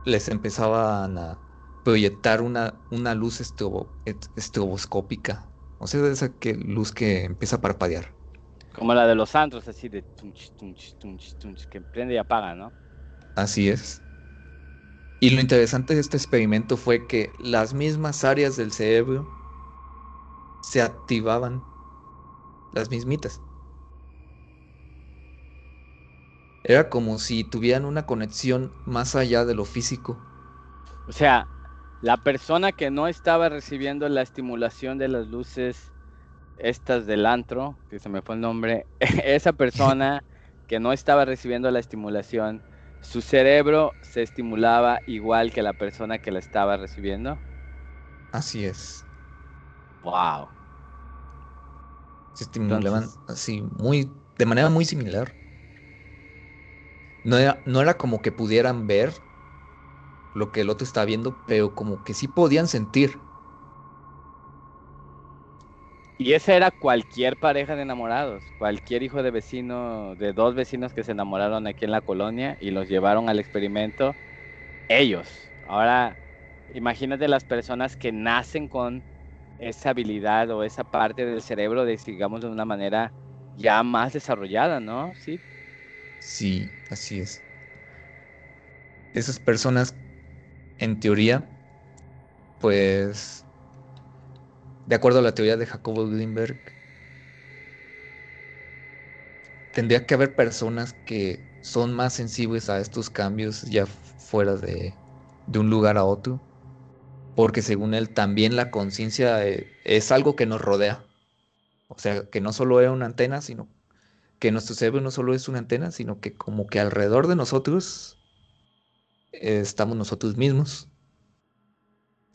les empezaban a proyectar una, una luz estroboscópica. O sea, esa que, luz que empieza a parpadear. Como la de los antros, así de tunch, tunch, tunch, tunch, que prende y apaga, ¿no? Así es. Y lo interesante de este experimento fue que las mismas áreas del cerebro se activaban, las mismitas. Era como si tuvieran una conexión más allá de lo físico. O sea, la persona que no estaba recibiendo la estimulación de las luces estas del antro, que se me fue el nombre, *laughs* esa persona que no estaba recibiendo la estimulación, su cerebro se estimulaba igual que la persona que la estaba recibiendo. Así es. Wow. Se estimulaban Entonces- así, muy, de manera muy similar. No era, no era como que pudieran ver lo que el otro estaba viendo, pero como que sí podían sentir. Y esa era cualquier pareja de enamorados, cualquier hijo de vecino, de dos vecinos que se enamoraron aquí en la colonia y los llevaron al experimento, ellos. Ahora, imagínate las personas que nacen con esa habilidad o esa parte del cerebro, de, digamos, de una manera ya más desarrollada, ¿no? Sí. Sí, así es. Esas personas, en teoría, pues de acuerdo a la teoría de Jacobo Greenberg, tendría que haber personas que son más sensibles a estos cambios ya fuera de, un lugar a otro, porque según él también la conciencia eh, es algo que nos rodea. O sea, que no solo es una antena, sino que nuestro cerebro no solo es una antena, sino que como que alrededor de nosotros eh, estamos nosotros mismos.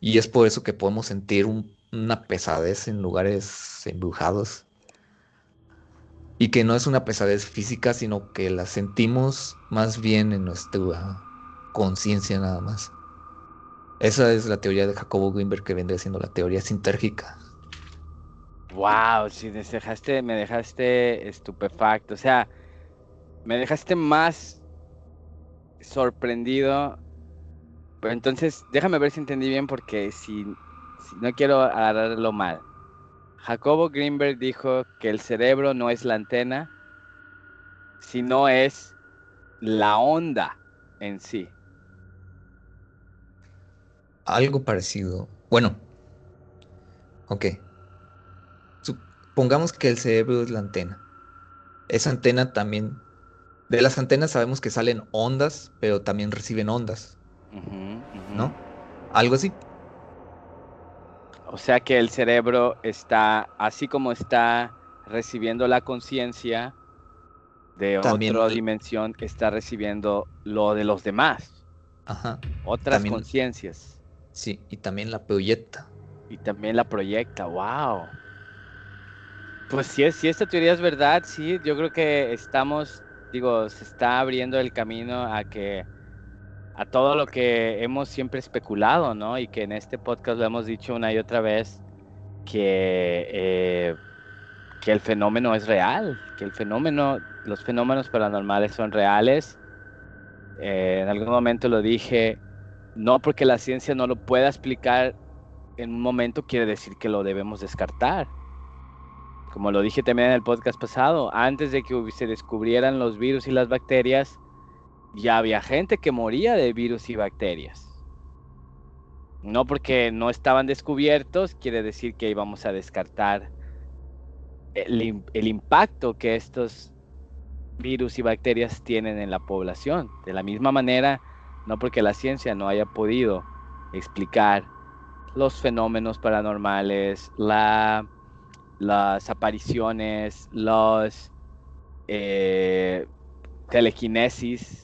Y es por eso que podemos sentir un una pesadez en lugares embrujados. Y que no es una pesadez física, sino que la sentimos más bien en nuestra conciencia nada más. Esa es la teoría de Jacobo Greenberg que vendría siendo la teoría sintérgica. Wow, si me dejaste, me dejaste estupefacto. O sea, me dejaste más sorprendido. Pero entonces, déjame ver si entendí bien, porque si no quiero agarrarlo mal. Jacobo Greenberg dijo que el cerebro no es la antena, sino es la onda en sí. Algo parecido. Bueno, ok. Supongamos que el cerebro es la antena. Esa antena también... De las antenas sabemos que salen ondas, pero también reciben ondas. ¿No? Algo así. O sea que el cerebro está, así como está recibiendo la conciencia de otra dimensión, está recibiendo lo de los demás. Ajá. Otras conciencias. Sí, y también la proyecta. Y también la proyecta, wow. Pues si, si esta teoría es verdad, sí, yo creo que estamos, digo, se está abriendo el camino a que a todo lo que hemos siempre especulado, ¿no? Y que en este podcast lo hemos dicho una y otra vez, que, eh, que el fenómeno es real, que el fenómeno, los fenómenos paranormales son reales. Eh, en algún momento lo dije, no porque la ciencia no lo pueda explicar en un momento quiere decir que lo debemos descartar. Como lo dije también en el podcast pasado, antes de que se descubrieran los virus y las bacterias, ya había gente que moría de virus y bacterias. No porque no estaban descubiertos, quiere decir que íbamos a descartar el, el, impacto que estos virus y bacterias tienen en la población. De la misma manera, no porque la ciencia no haya podido explicar los fenómenos paranormales, la, las apariciones, los eh, telequinesis,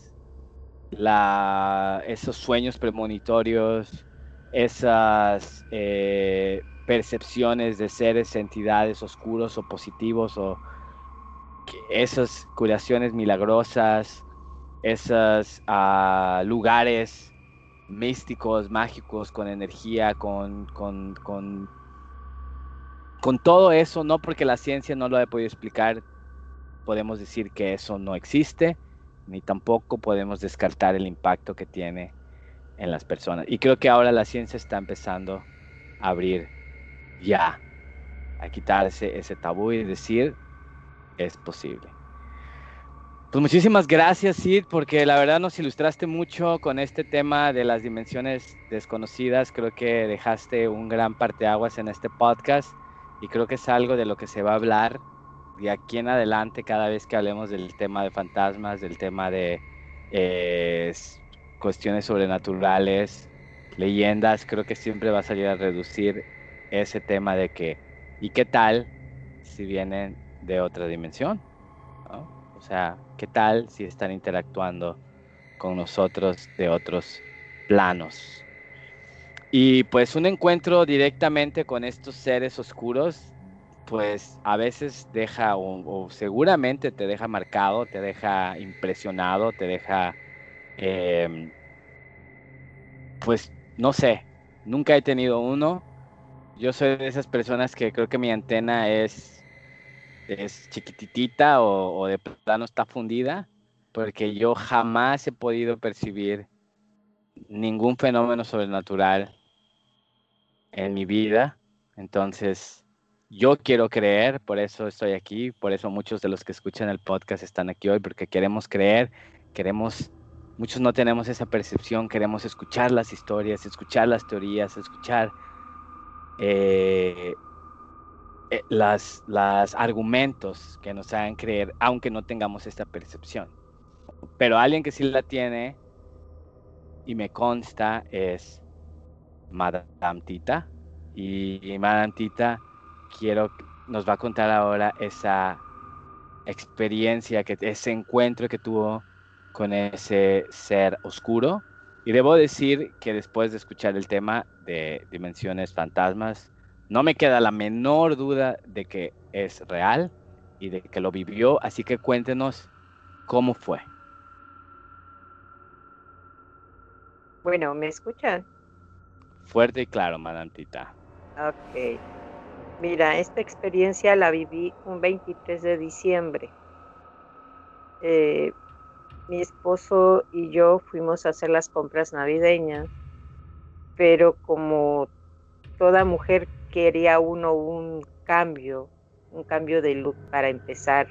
la, esos sueños premonitorios, esas eh, percepciones de seres, entidades oscuros o positivos, o esas curaciones milagrosas, esos ah, lugares místicos, mágicos, con energía, con, con, con, con todo eso, no porque la ciencia no lo haya podido explicar, podemos decir que eso no existe ni tampoco podemos descartar el impacto que tiene en las personas. Y creo que ahora la ciencia está empezando a abrir ya, a quitarse ese tabú y decir, es posible. Pues muchísimas gracias, Sid, porque la verdad nos ilustraste mucho con este tema de las dimensiones desconocidas. Creo que dejaste un gran parteaguas en este podcast y creo que es algo de lo que se va a hablar de aquí en adelante, cada vez que hablemos del tema de fantasmas, del tema de eh, cuestiones sobrenaturales, leyendas, creo que siempre va a salir a reducir ese tema de que, ¿y qué tal si vienen de otra dimensión? O sea, ¿qué tal si están interactuando con nosotros de otros planos? Y pues un encuentro directamente con estos seres oscuros pues a veces deja o, seguramente te deja marcado, te deja impresionado, te deja, em, pues no sé, nunca he tenido uno. yo soy de esas personas que creo que mi antena es, es chiquititita o, o de plano está fundida, porque yo jamás he podido percibir ningún fenómeno sobrenatural en mi vida. Entonces, yo quiero creer, por eso estoy aquí, por eso muchos de los que escuchan el podcast están aquí hoy, porque queremos creer, queremos, muchos no tenemos esa percepción, queremos escuchar las historias, escuchar las teorías, escuchar eh, eh, las, las argumentos que nos hagan creer, aunque no tengamos esta percepción. Pero alguien que sí la tiene y me consta es Madame Tita. Y, y Madame Tita quiero, nos va a contar ahora esa experiencia, que, ese encuentro que tuvo con ese ser oscuro. Y debo decir que después de escuchar el tema de dimensiones fantasmas, no me queda la menor duda de que es real y de que lo vivió, así que cuéntenos cómo fue. Bueno, ¿me escuchan? Fuerte y claro, Madantita. Ok. Mira, esta experiencia la viví un 23 de diciembre. Eh, mi esposo y yo fuimos a hacer las compras navideñas, pero como toda mujer quería uno un cambio, un cambio de look para empezar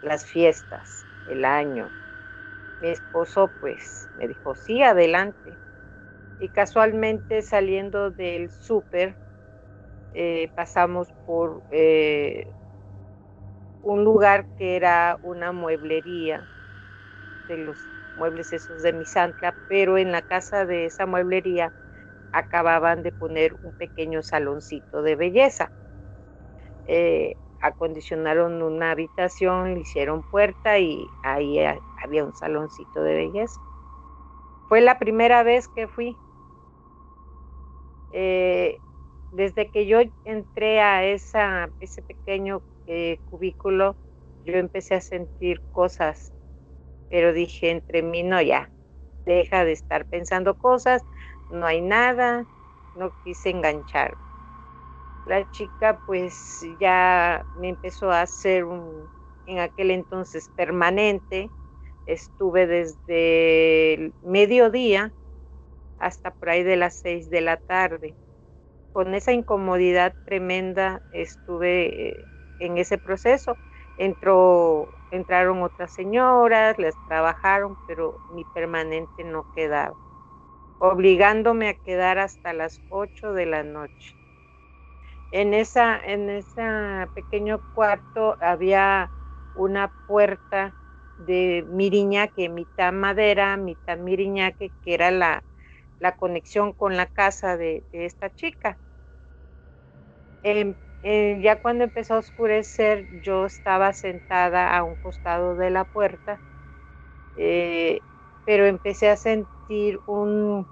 las fiestas, el año. Mi esposo pues me dijo, sí, adelante. Y casualmente saliendo del súper, eh, pasamos por eh, un lugar que era una mueblería de los muebles esos de Misantla, pero en la casa de esa mueblería acababan de poner un pequeño saloncito de belleza. Eh, acondicionaron una habitación, le hicieron puerta y ahí había un saloncito de belleza. Fue la primera vez que fui. Desde que yo entré a ese pequeño eh, cubículo, yo empecé a sentir cosas, pero dije entre mí, no, ya, deja de estar pensando cosas, no hay nada, no quise enganchar. La chica pues ya me empezó a hacer un, en aquel entonces permanente, estuve desde el mediodía hasta por ahí de las seis de la tarde. Con esa incomodidad tremenda estuve eh, en ese proceso. Entró, entraron otras señoras, les trabajaron, pero mi permanente no quedaba obligándome a quedar hasta las 8 de la noche. En esa en ese pequeño cuarto había una puerta de miriñaque, mitad madera, mitad miriñaque, que era la, la conexión con la casa de, esta chica. Em, eh, ya cuando empezó a oscurecer, yo estaba sentada a un costado de la puerta, eh, pero empecé a sentir un,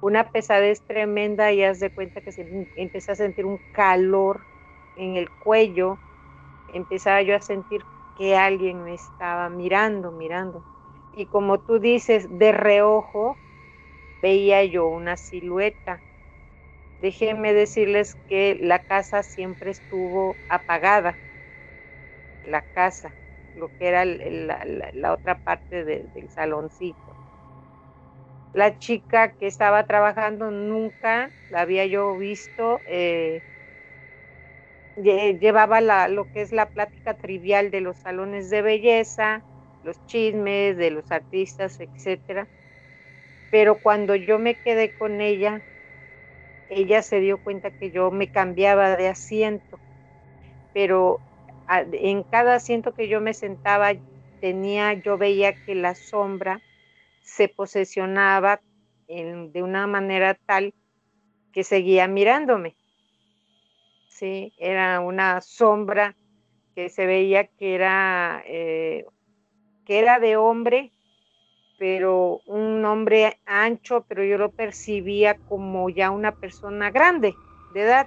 una pesadez tremenda y haz de cuenta que se, empecé a sentir un calor en el cuello, empezaba yo a sentir que alguien me estaba mirando, mirando. Y como tú dices, de reojo veía yo una silueta. Déjenme decirles que la casa siempre estuvo apagada, la casa, lo que era la, otra parte del saloncito la chica que estaba trabajando nunca la había yo visto. Eh, llevaba la, lo que es la plática trivial de los salones de belleza, los chismes de los artistas, etcétera. Pero cuando yo me quedé con ella, ella se dio cuenta que yo me cambiaba de asiento. Pero en cada asiento que yo me sentaba tenía, yo veía que la sombra se posesionaba de una manera tal que seguía mirándome. Sí, era una sombra que se veía que era, eh, que era de hombre, pero un hombre ancho, pero yo lo percibía como ya una persona grande, de edad.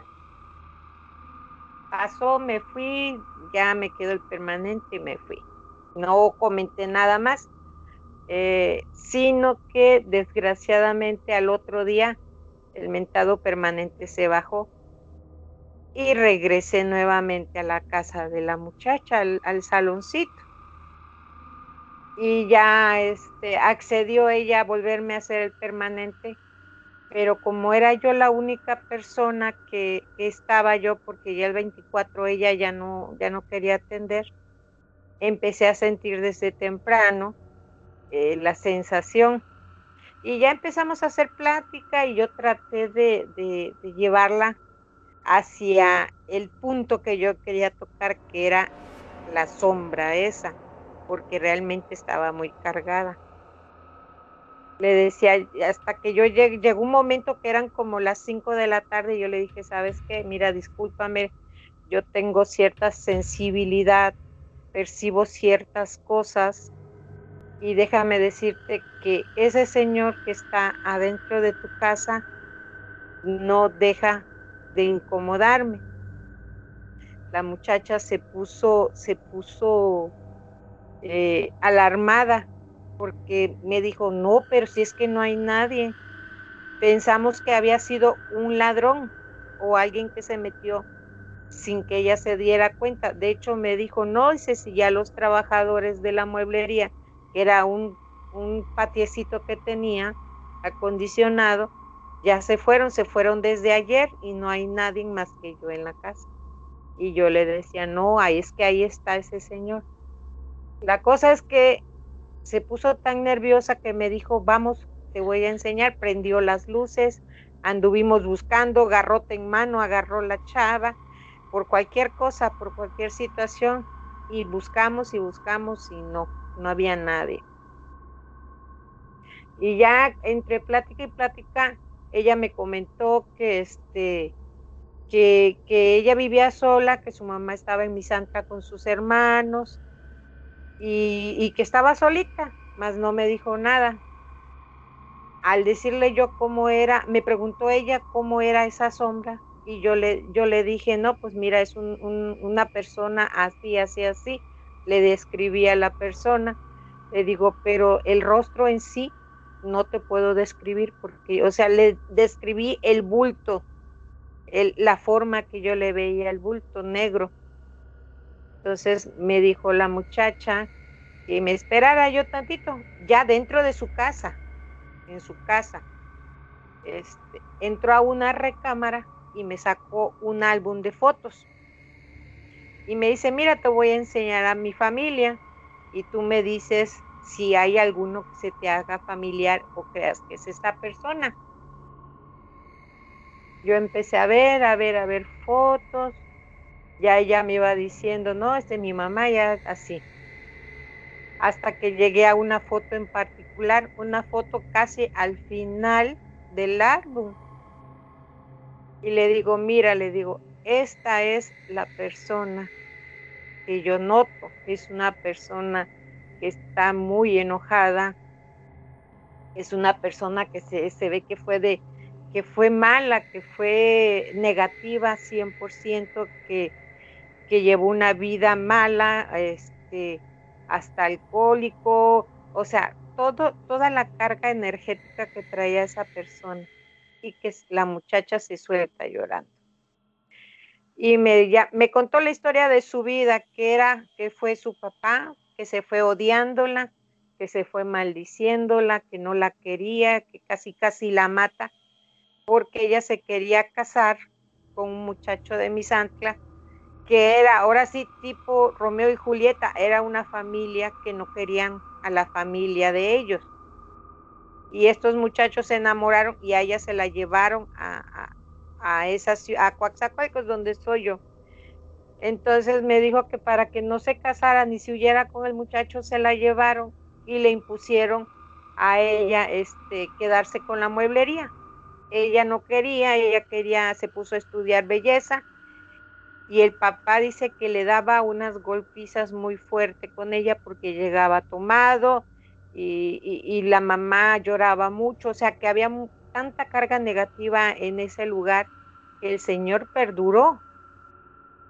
Pasó, me fui, ya me quedó el permanente y me fui. No comenté nada más eh, sino que desgraciadamente al otro día el mentado permanente se bajó y regresé nuevamente a la casa de la muchacha, al, saloncito. Y ya este, accedió ella a volverme a hacer el permanente, pero como era yo la única persona que, estaba yo, porque ya el 24 ella ya no, ya no quería atender, empecé a sentir desde temprano eh, la sensación. Y ya empezamos a hacer plática y yo traté de, de llevarla hacia el punto que yo quería tocar, que era la sombra esa, porque realmente estaba muy cargada. Le decía, hasta que yo llegué, llegó un momento que eran como las 5 de la tarde y yo le dije, ¿sabes qué? Mira, discúlpame, yo tengo cierta sensibilidad, percibo ciertas cosas y déjame decirte que ese señor que está adentro de tu casa no deja de incomodarme. La muchacha se puso, se puso eh, alarmada porque me dijo, no, pero si es que no hay nadie. Pensamos que había sido un ladrón o alguien que se metió sin que ella se diera cuenta. De hecho, me dijo, no, dice, si ya los trabajadores de la mueblería, que era un, un patiecito que tenía acondicionado, ya se fueron, se fueron desde ayer y no hay nadie más que yo en la casa. Y yo le decía, no, ahí es que ahí está ese señor. La cosa es que se puso tan nerviosa que me dijo, vamos, te voy a enseñar, prendió las luces, anduvimos buscando, garrote en mano, agarró la chava, por cualquier cosa, por cualquier situación, y buscamos y buscamos y no, no había nadie. Y ya entre plática y plática, ella me comentó que este que, ella vivía sola, que su mamá estaba en Misantla con sus hermanos y, que estaba solita, mas no me dijo nada. Al decirle yo cómo era, me preguntó ella cómo era esa sombra y yo le, yo le dije, no, pues mira, es una persona así, así, así. Le describí a la persona, le digo, pero el rostro en sí no te puedo describir porque, o sea, le describí el bulto, el, la forma que yo le veía el bulto negro. Entonces me dijo la muchacha que me esperara yo tantito, ya dentro de su casa, en su casa. Este, entró a una recámara y me sacó un álbum de fotos. Y me dice, mira, te voy a enseñar a mi familia y tú me dices si hay alguno que se te haga familiar o creas que es esta persona. Yo empecé a ver, a ver, a ver fotos. Ya ella me iba diciendo, no, es mi mamá, ya así. Hasta que llegué a una foto en particular, una foto casi al final del álbum. Y le digo, mira, le digo, esta es la persona que yo noto, es una persona está muy enojada, es una persona que se, ve que fue de que fue mala, que fue negativa 100%, que, que llevó una vida mala, este, hasta alcohólico, o sea, todo, toda la carga energética que traía esa persona y que la muchacha se suelta llorando. Y me, ya, me contó la historia de su vida, que era que fue su papá, que se fue odiándola, que se fue maldiciéndola, que no la quería, que casi casi la mata, porque ella se quería casar con un muchacho de Misantla, que era ahora sí tipo Romeo y Julieta, era una familia que no querían a la familia de ellos. Y estos muchachos se enamoraron y a ella se la llevaron a, a, esa ciudad, a donde estoy yo entonces me dijo que para que no se casara ni se huyera con el muchacho, se la llevaron y le impusieron a ella este, quedarse con la mueblería. Ella no quería, ella quería, se puso a estudiar belleza y el papá dice que le daba unas golpizas muy fuertes con ella porque llegaba tomado y, la mamá lloraba mucho, o sea que había tanta carga negativa en ese lugar que el Señor perduró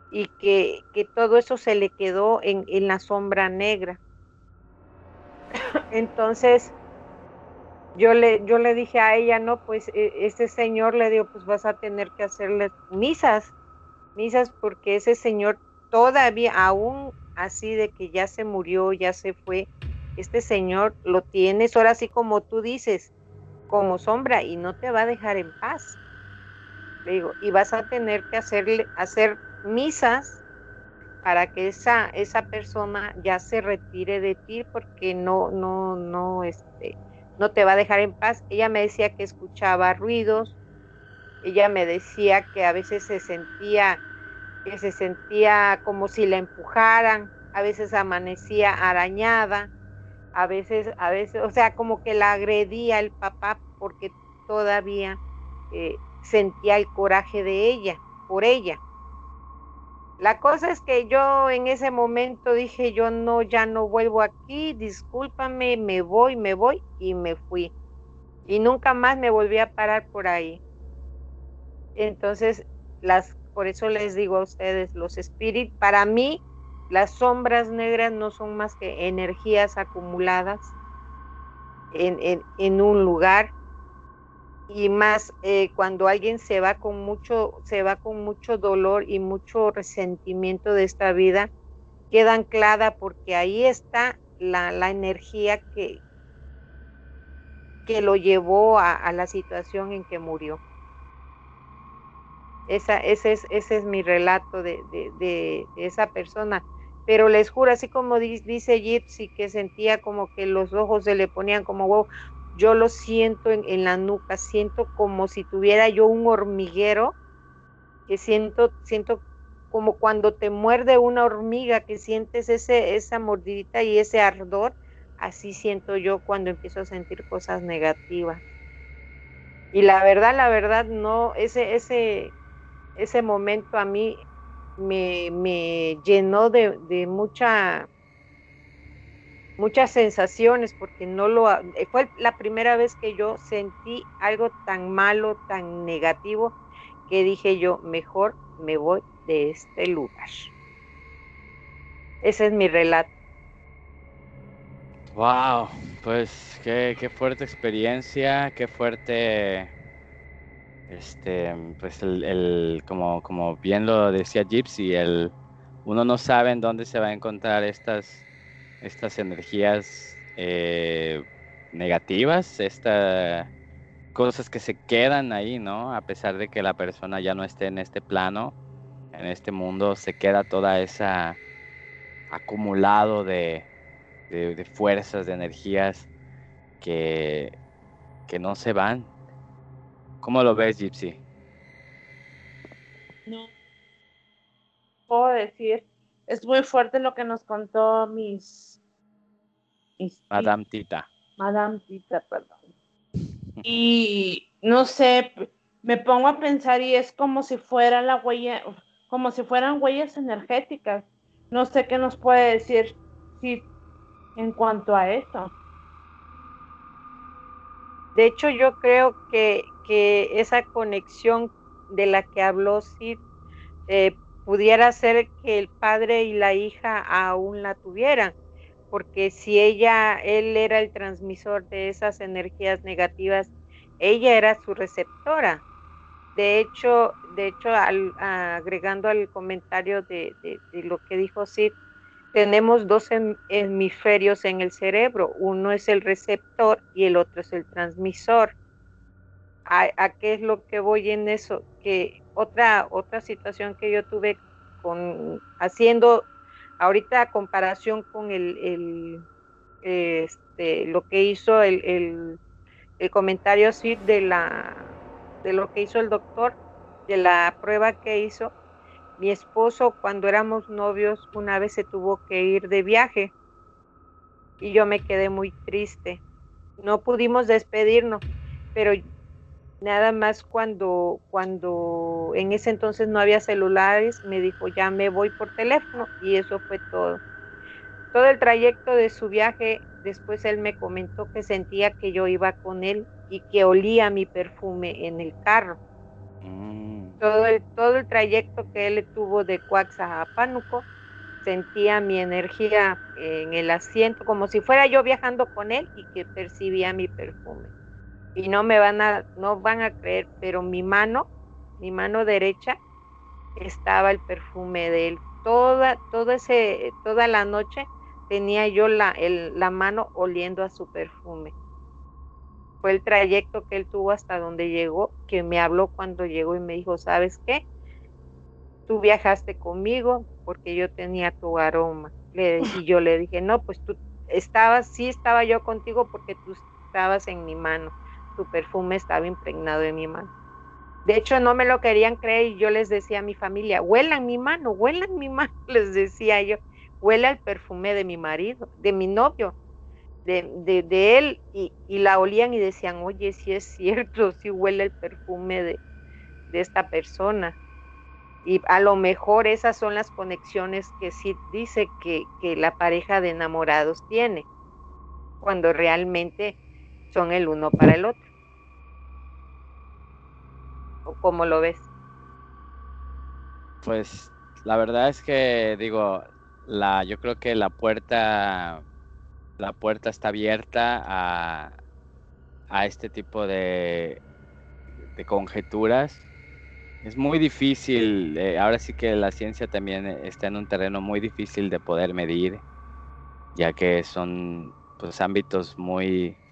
y que, todo eso se le quedó en, la sombra negra. Entonces, yo le, yo le dije a ella, no, pues e, este señor le digo, pues vas a tener que hacerle misas, misas porque ese señor todavía, aún así de que ya se murió, ya se fue, este señor lo tienes ahora así como tú dices, como sombra y no te va a dejar en paz. Le digo, y vas a tener que hacerle, hacer misas para que esa, esa persona ya se retire de ti porque no, no, no, este, no te va a dejar en paz. Ella me decía que escuchaba ruidos, ella me decía que a veces se sentía, que se sentía como si la empujaran, a veces amanecía arañada, a veces, a veces, o sea, como que la agredía el papá porque todavía eh, sentía el coraje de ella, por ella. La cosa es que yo en ese momento dije, yo no, ya no vuelvo aquí, discúlpame, me voy, me voy y me fui. Y nunca más me volví a parar por ahí. Entonces, las, por eso les digo a ustedes, los espíritus, para mí, las sombras negras no son más que energías acumuladas en, en un lugar. Y más eh, cuando alguien se va con mucho se va con mucho dolor y mucho resentimiento de esta vida queda anclada porque ahí está la, la energía que que lo llevó a, la situación en que murió esa, ese, es, ese es mi relato de, de, esa persona pero les juro, así como dice Gypsy, que sentía como que los ojos se le ponían como huevo, yo lo siento en, la nuca, siento como si tuviera yo un hormiguero, que siento, siento como cuando te muerde una hormiga, que sientes ese, esa mordidita y ese ardor, así siento yo cuando empiezo a sentir cosas negativas. Y la verdad, la verdad, no, ese, ese, ese momento a mí me, llenó de, de mucha muchas sensaciones porque no lo eh, fue la primera vez que yo sentí algo tan malo, tan negativo que dije yo, mejor me voy de este lugar. Ese es mi relato. Wow, pues qué, qué fuerte experiencia, qué fuerte este pues el, como, como bien lo decía Gypsy, el uno no sabe en dónde se va a encontrar estas estas energías eh, negativas, estas cosas que se quedan ahí, ¿no? A pesar de que la persona ya no esté en este plano, en este mundo, se queda toda esa acumulado de, de, fuerzas, de energías que, que no se van. ¿Cómo lo ves, Gypsy? No puedo decir, es muy fuerte lo que nos contó mis Madame Tita. Madame Tita, perdón. Y no sé, me pongo a pensar y es como si fuera la huella, como si fueran huellas energéticas. No sé qué nos puede decir si en cuanto a eso. De hecho, yo creo que, que esa conexión de la que habló Sid eh, pudiera ser que el padre y la hija aún la tuvieran porque si ella, él era el transmisor de esas energías negativas, ella era su receptora. De hecho, de hecho, agregando al comentario de, lo que dijo Sid, tenemos dos hemisferios en el cerebro. Uno es el receptor y el otro es el transmisor. ¿A, ¿A, qué es lo que voy en eso? Que otra, otra situación que yo tuve con haciendo ahorita comparación con el, este, lo que hizo el, comentario así de la de lo que hizo el doctor, de la prueba que hizo, mi esposo cuando éramos novios una vez se tuvo que ir de viaje y yo me quedé muy triste. No pudimos despedirnos, pero nada más cuando, cuando en ese entonces no había celulares, me dijo, ya me voy por teléfono y eso fue todo. Todo el trayecto de su viaje, después él me comentó que sentía que yo iba con él y que olía mi perfume en el carro. Mm. Todo, el, todo el trayecto que él tuvo de Cuaxa a Pánuco, sentía mi energía en el asiento, como si fuera yo viajando con él y que percibía mi perfume y no me van a, no van a creer, pero mi mano, mi mano derecha, estaba el perfume de él. Toda, ese, toda la noche tenía yo la, la mano oliendo a su perfume. Fue el trayecto que él tuvo hasta donde llegó, que me habló cuando llegó y me dijo, ¿sabes qué? Tú viajaste conmigo porque yo tenía tu aroma. y yo le dije, no, pues tú estabas, sí estaba yo contigo porque tú estabas en mi mano. Tu perfume estaba impregnado en mi mano. De hecho, no me lo querían creer y yo les decía a mi familia, huelan mi mano, huelan mi mano, *laughs* les decía yo, huele el perfume de mi marido, de mi novio, de, de, él, y, y, la olían y decían, oye, si es cierto, si huele el perfume de, de esta persona. Y a lo mejor esas son las conexiones que sí dice que, que la pareja de enamorados tiene, cuando realmente son el uno para el otro. ¿O cómo lo ves? Pues la verdad es que digo, la, yo creo que la puerta, la puerta está abierta a, a este tipo de, de conjeturas. Es muy difícil, eh, ahora sí que la ciencia también está en un terreno muy difícil de poder medir, ya que son pues ámbitos muy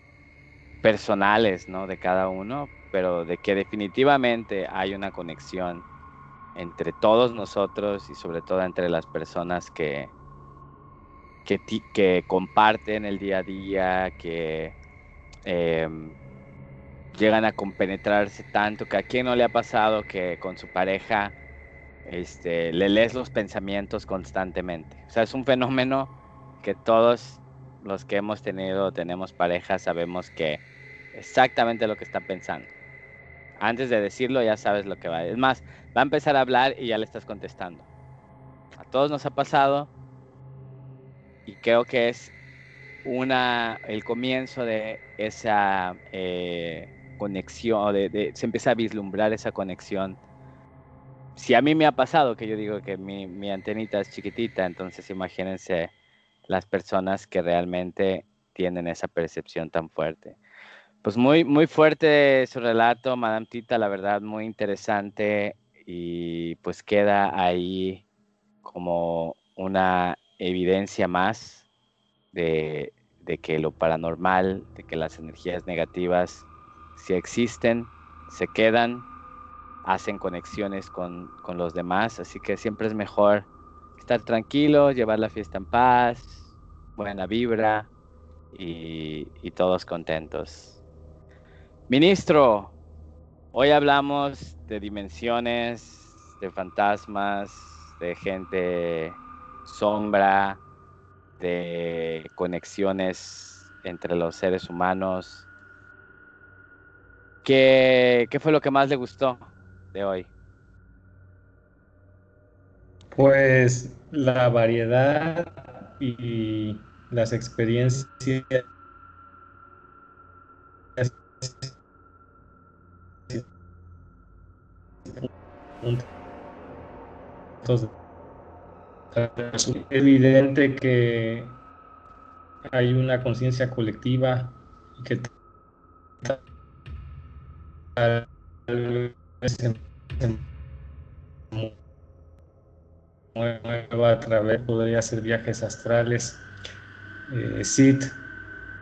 personales, ¿no? De cada uno, pero de que definitivamente hay una conexión entre todos nosotros y sobre todo entre las personas que, que, comparten el día a día, que em, llegan a compenetrarse tanto, que a quien no le ha pasado que con su pareja este, le lees los pensamientos constantemente. O sea, es un fenómeno que todos los que hemos tenido, tenemos pareja, sabemos que exactamente lo que está pensando antes de decirlo ya sabes lo que va. Es más, va a empezar a hablar y ya le estás contestando. A todos nos ha pasado y creo que es una el comienzo de esa eh, conexión, de, se empieza a vislumbrar esa conexión. Si a mí me ha pasado, que yo digo que mi, mi antenita es chiquitita, entonces imagínense las personas que realmente tienen esa percepción tan fuerte. Pues muy, muy fuerte su relato, Madame Tita, la verdad, muy interesante y pues queda ahí como una evidencia más de, que lo paranormal, de que las energías negativas si existen, se quedan, hacen conexiones con, los demás, así que siempre es mejor estar tranquilo, llevar la fiesta en paz, buena vibra y todos contentos. Ministro, hoy hablamos de dimensiones, de fantasmas, de gente sombra, de conexiones entre los seres humanos. ¿Qué, fue lo que más le gustó de hoy? Pues la variedad y las experiencias es evidente que hay una conciencia colectiva que tal vez se mueva a través, podría hacer viajes astrales. Eh,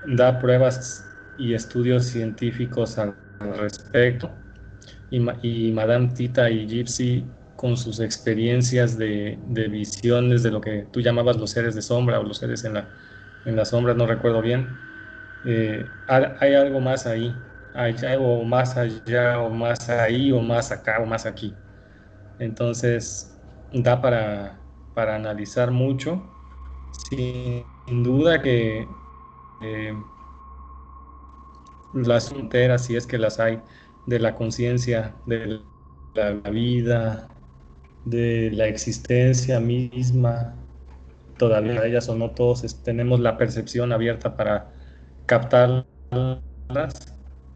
da pruebas y estudios científicos al respecto y, Madame Tita y Gypsy con sus experiencias de, visiones de lo que tú llamabas los seres de sombra o los seres en la, en la sombra, no recuerdo bien. Eh, hay algo más ahí, hay algo más allá o más ahí o más acá o más aquí. Entonces da para, para analizar mucho. Sin, duda que eh, las fronteras, si es que las hay, de la conciencia, de la, vida, de la existencia misma, todavía ellas o no todos tenemos la percepción abierta para captarlas,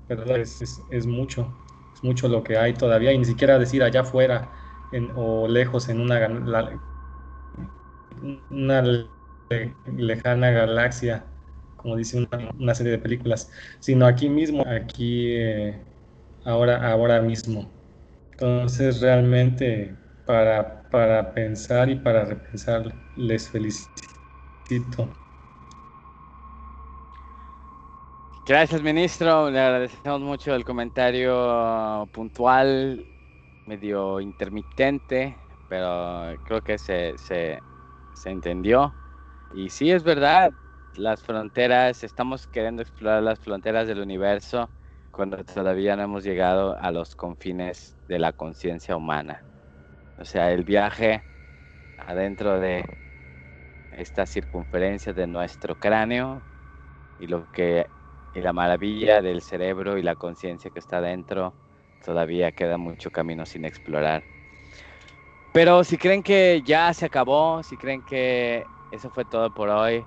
pero es, mucho, es mucho lo que hay todavía, y ni siquiera decir allá afuera o lejos en una, una lejana galaxia, como dice una, serie de películas, sino aquí mismo, aquí eh, ahora, ahora mismo. Entonces realmente para, para pensar y para repensar. Les felicito. Gracias, ministro. Le agradecemos mucho el comentario puntual, medio intermitente, pero creo que se, se, se entendió. Y sí, es verdad, las fronteras, estamos queriendo explorar las fronteras del universo cuando todavía no hemos llegado a los confines de la conciencia humana. O sea, el viaje adentro de esta circunferencia de nuestro cráneo y lo que y la maravilla del cerebro y la conciencia que está dentro todavía queda mucho camino sin explorar. Pero si creen que ya se acabó, si creen que eso fue todo por hoy,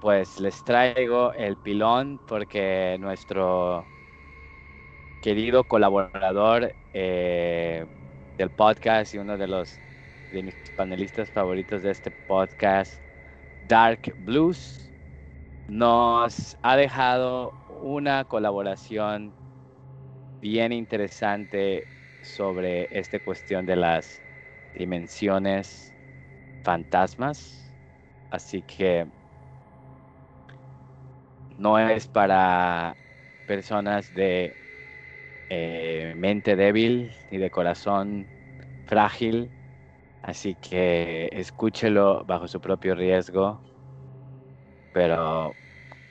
pues les traigo el pilón porque nuestro querido colaborador eh, del podcast y uno de los de mis panelistas favoritos de este podcast, Dark Blues, nos ha dejado una colaboración bien interesante sobre esta cuestión de las dimensiones fantasmas. Así que no es para personas de eh, mente débil y de corazón frágil. Así que escúchelo bajo su propio riesgo. Pero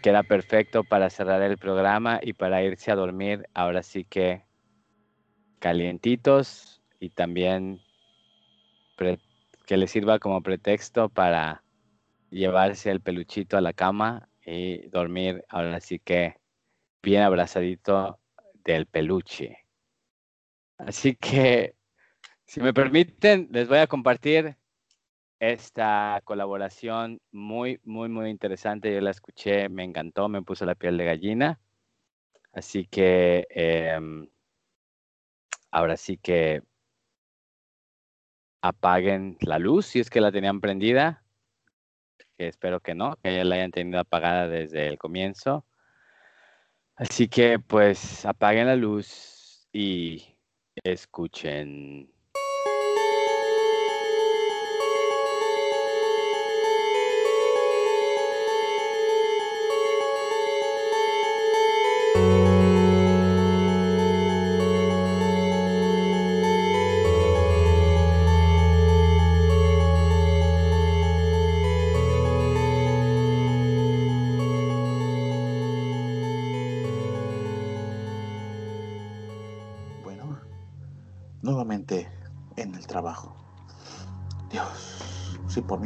queda perfecto para cerrar el programa y para irse a dormir. Ahora sí que calientitos y también que le sirva como pretexto para llevarse el peluchito a la cama y dormir ahora sí que bien abrazadito del peluche. Así que, si me permiten, les voy a compartir esta colaboración muy, muy, muy interesante. Yo la escuché, me encantó, me puso la piel de gallina. Así que em, ahora sí que apaguen la luz si es que la tenían prendida, que espero que no, que ya la hayan tenido apagada desde el comienzo. Así que pues apaguen la luz y escuchen.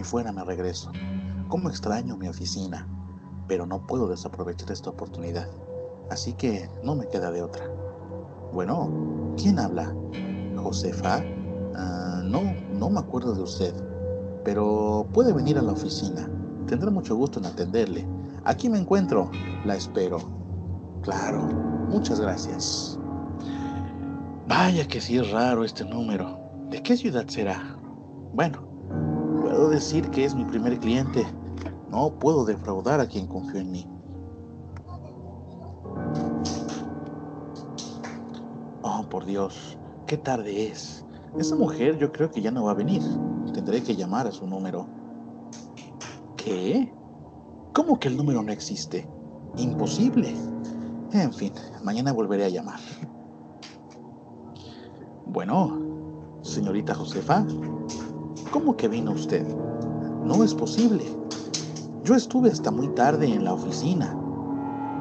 Fuera me regreso. Cómo extraño mi oficina, pero no puedo desaprovechar esta oportunidad. Así que no me queda de otra. Bueno, ¿quién habla? ¿Josefa? Ah, no, no me acuerdo de usted. Pero puede venir a la oficina. Tendré mucho gusto en atenderle. Aquí me encuentro. La espero. Claro, muchas gracias. Vaya que sí es raro este número. ¿De qué ciudad será? Bueno, decir que es mi primer cliente. No puedo defraudar a quien confió en mí. Oh, por Dios, qué tarde es. Esa mujer yo creo que ya no va a venir. Tendré que llamar a su número. ¿Qué? ¿Cómo que el número no existe? Imposible. En fin, mañana volveré a llamar. Bueno, señorita Josefa, ¿Cómo que vino usted? No es posible. Yo estuve hasta muy tarde en la oficina.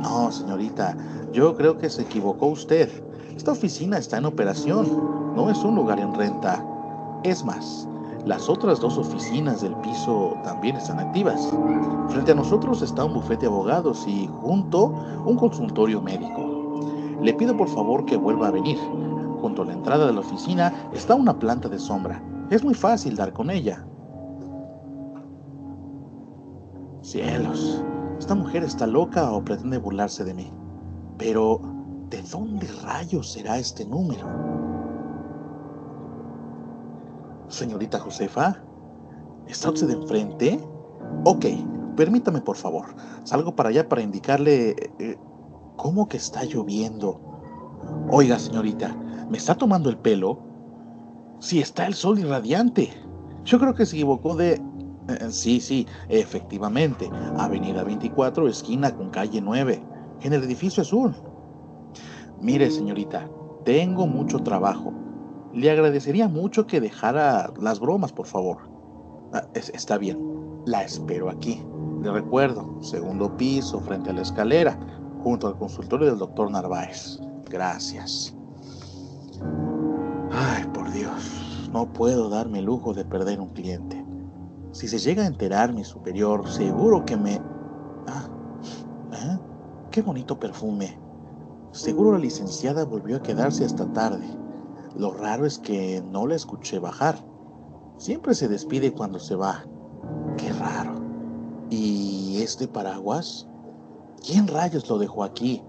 No, señorita, yo creo que se equivocó usted. Esta oficina está en operación, no es un lugar en renta. Es más, las otras dos oficinas del piso también están activas. Frente a nosotros está un bufete de abogados y junto un consultorio médico. Le pido por favor que vuelva a venir. Junto a la entrada de la oficina está una planta de sombra. Es muy fácil dar con ella. Cielos, esta mujer está loca o pretende burlarse de mí. Pero, ¿de dónde rayos será este número? Señorita Josefa, ¿está usted enfrente? Ok, permítame por favor. Salgo para allá para indicarle... Eh, ¿Cómo que está lloviendo? Oiga, señorita, ¿me está tomando el pelo? Si está el sol irradiante. Yo creo que se equivocó de... Eh, sí, sí, efectivamente. Avenida 24, esquina con calle 9, en el edificio azul. Mire, señorita, tengo mucho trabajo. Le agradecería mucho que dejara las bromas, por favor. Ah, está bien, la espero aquí. Le recuerdo, segundo piso, frente a la escalera, junto al consultorio del doctor Narváez. Gracias. Ay, por Dios, no puedo darme el lujo de perder un cliente. Si se llega a enterar mi superior, seguro que me... Ah, ¿eh? Qué bonito perfume. Seguro la licenciada volvió a quedarse hasta tarde. Lo raro es que no la escuché bajar. Siempre se despide cuando se va. Qué raro. ¿Y este paraguas? ¿Quién rayos lo dejó aquí?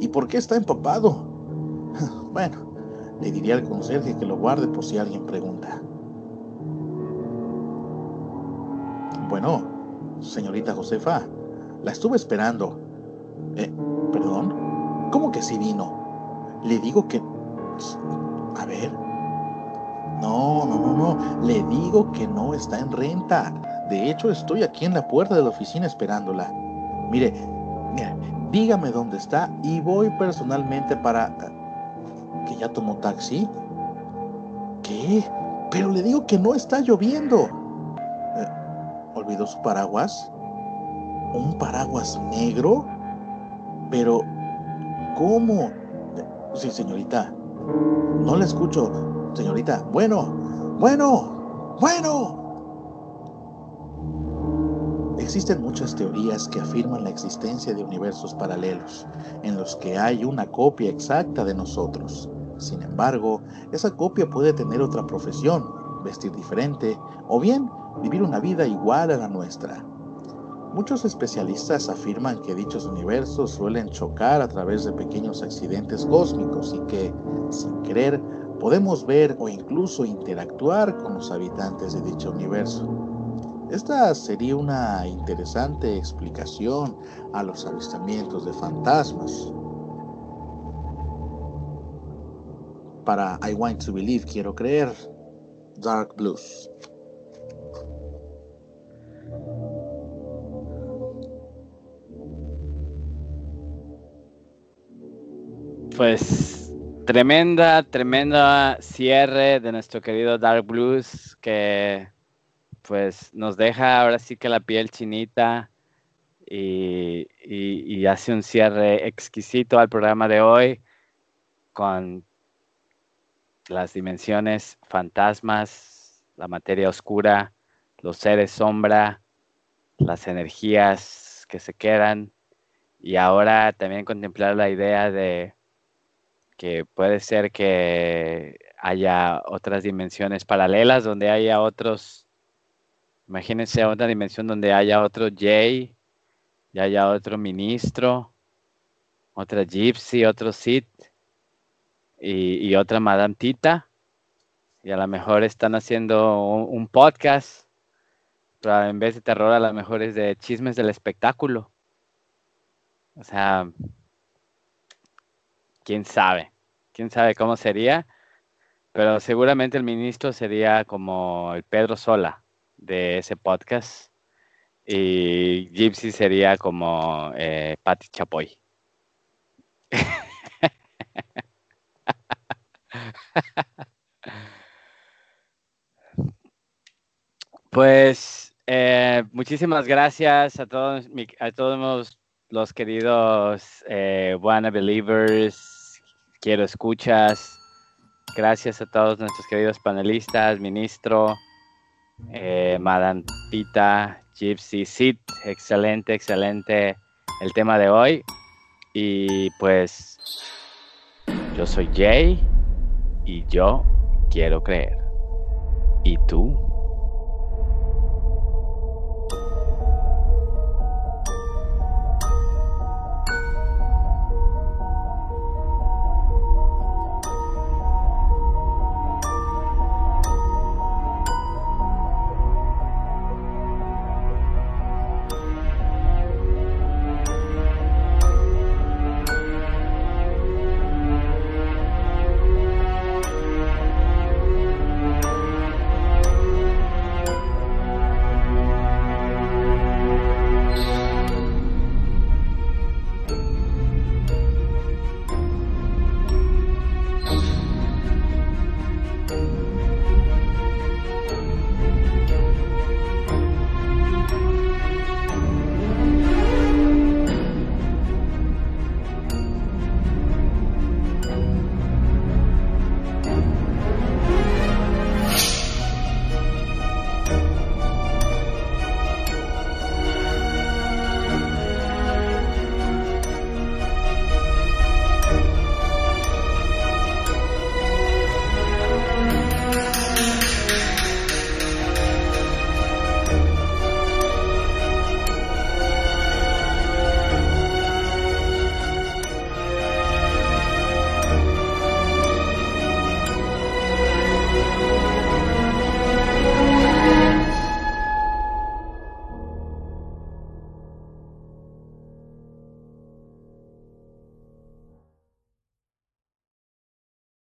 ¿Y por qué está empapado? *laughs* Bueno, le diría al conserje que lo guarde por si alguien pregunta. Bueno, señorita Josefa, la estuve esperando. Eh, ¿Perdón? ¿Cómo que sí vino? Le digo que... A ver. No, no, no, no. Le digo que no está en renta. De hecho, estoy aquí en la puerta de la oficina esperándola. Mire, dígame dónde está y voy personalmente para que ya tomó taxi? ¿Qué? Pero le digo que no está lloviendo. Eh, ¿Olvidó su paraguas? ¿Un paraguas negro? Pero, ¿cómo? Eh, sí, señorita. No le escucho, señorita. Bueno, bueno, bueno. Existen muchas teorías que afirman la existencia de universos paralelos, en los que hay una copia exacta de nosotros. Sin embargo, esa copia puede tener otra profesión, vestir diferente o bien vivir una vida igual a la nuestra. Muchos especialistas afirman que dichos universos suelen chocar a través de pequeños accidentes cósmicos y que, sin querer, podemos ver o incluso interactuar con los habitantes de dicho universo. Esta sería una interesante explicación a los avistamientos de fantasmas, para I Want to Believe, quiero creer, Dark Blues. Pues tremenda, tremenda cierre de nuestro querido Dark Blues que pues nos deja ahora sí que la piel chinita y, y hace un cierre exquisito al programa de hoy con las dimensiones fantasmas, la materia oscura, los seres sombra, las energías que se quedan. Y ahora también contemplar la idea de que puede ser que haya otras dimensiones paralelas donde haya otros, imagínense otra dimensión donde haya otro Jay y haya otro ministro, otra Gypsy, otro Sith y, otra Madame Tita. Y a lo mejor están haciendo un, podcast, pero en vez de terror a lo mejor es de chismes del espectáculo. O sea, quién sabe, quién sabe cómo sería, pero seguramente el ministro sería como el Pedro Sola de ese podcast y Gypsy sería como eh, Chapoy. *laughs* *laughs* Pues eh, muchísimas gracias a todos, a todos los queridos eh, Believers, quiero escuchas. Gracias a todos nuestros queridos panelistas, ministro, eh, Madantita, Gypsy, Sid, excelente, excelente el tema de hoy. Y pues yo soy Jay y yo quiero creer. ¿Y tú?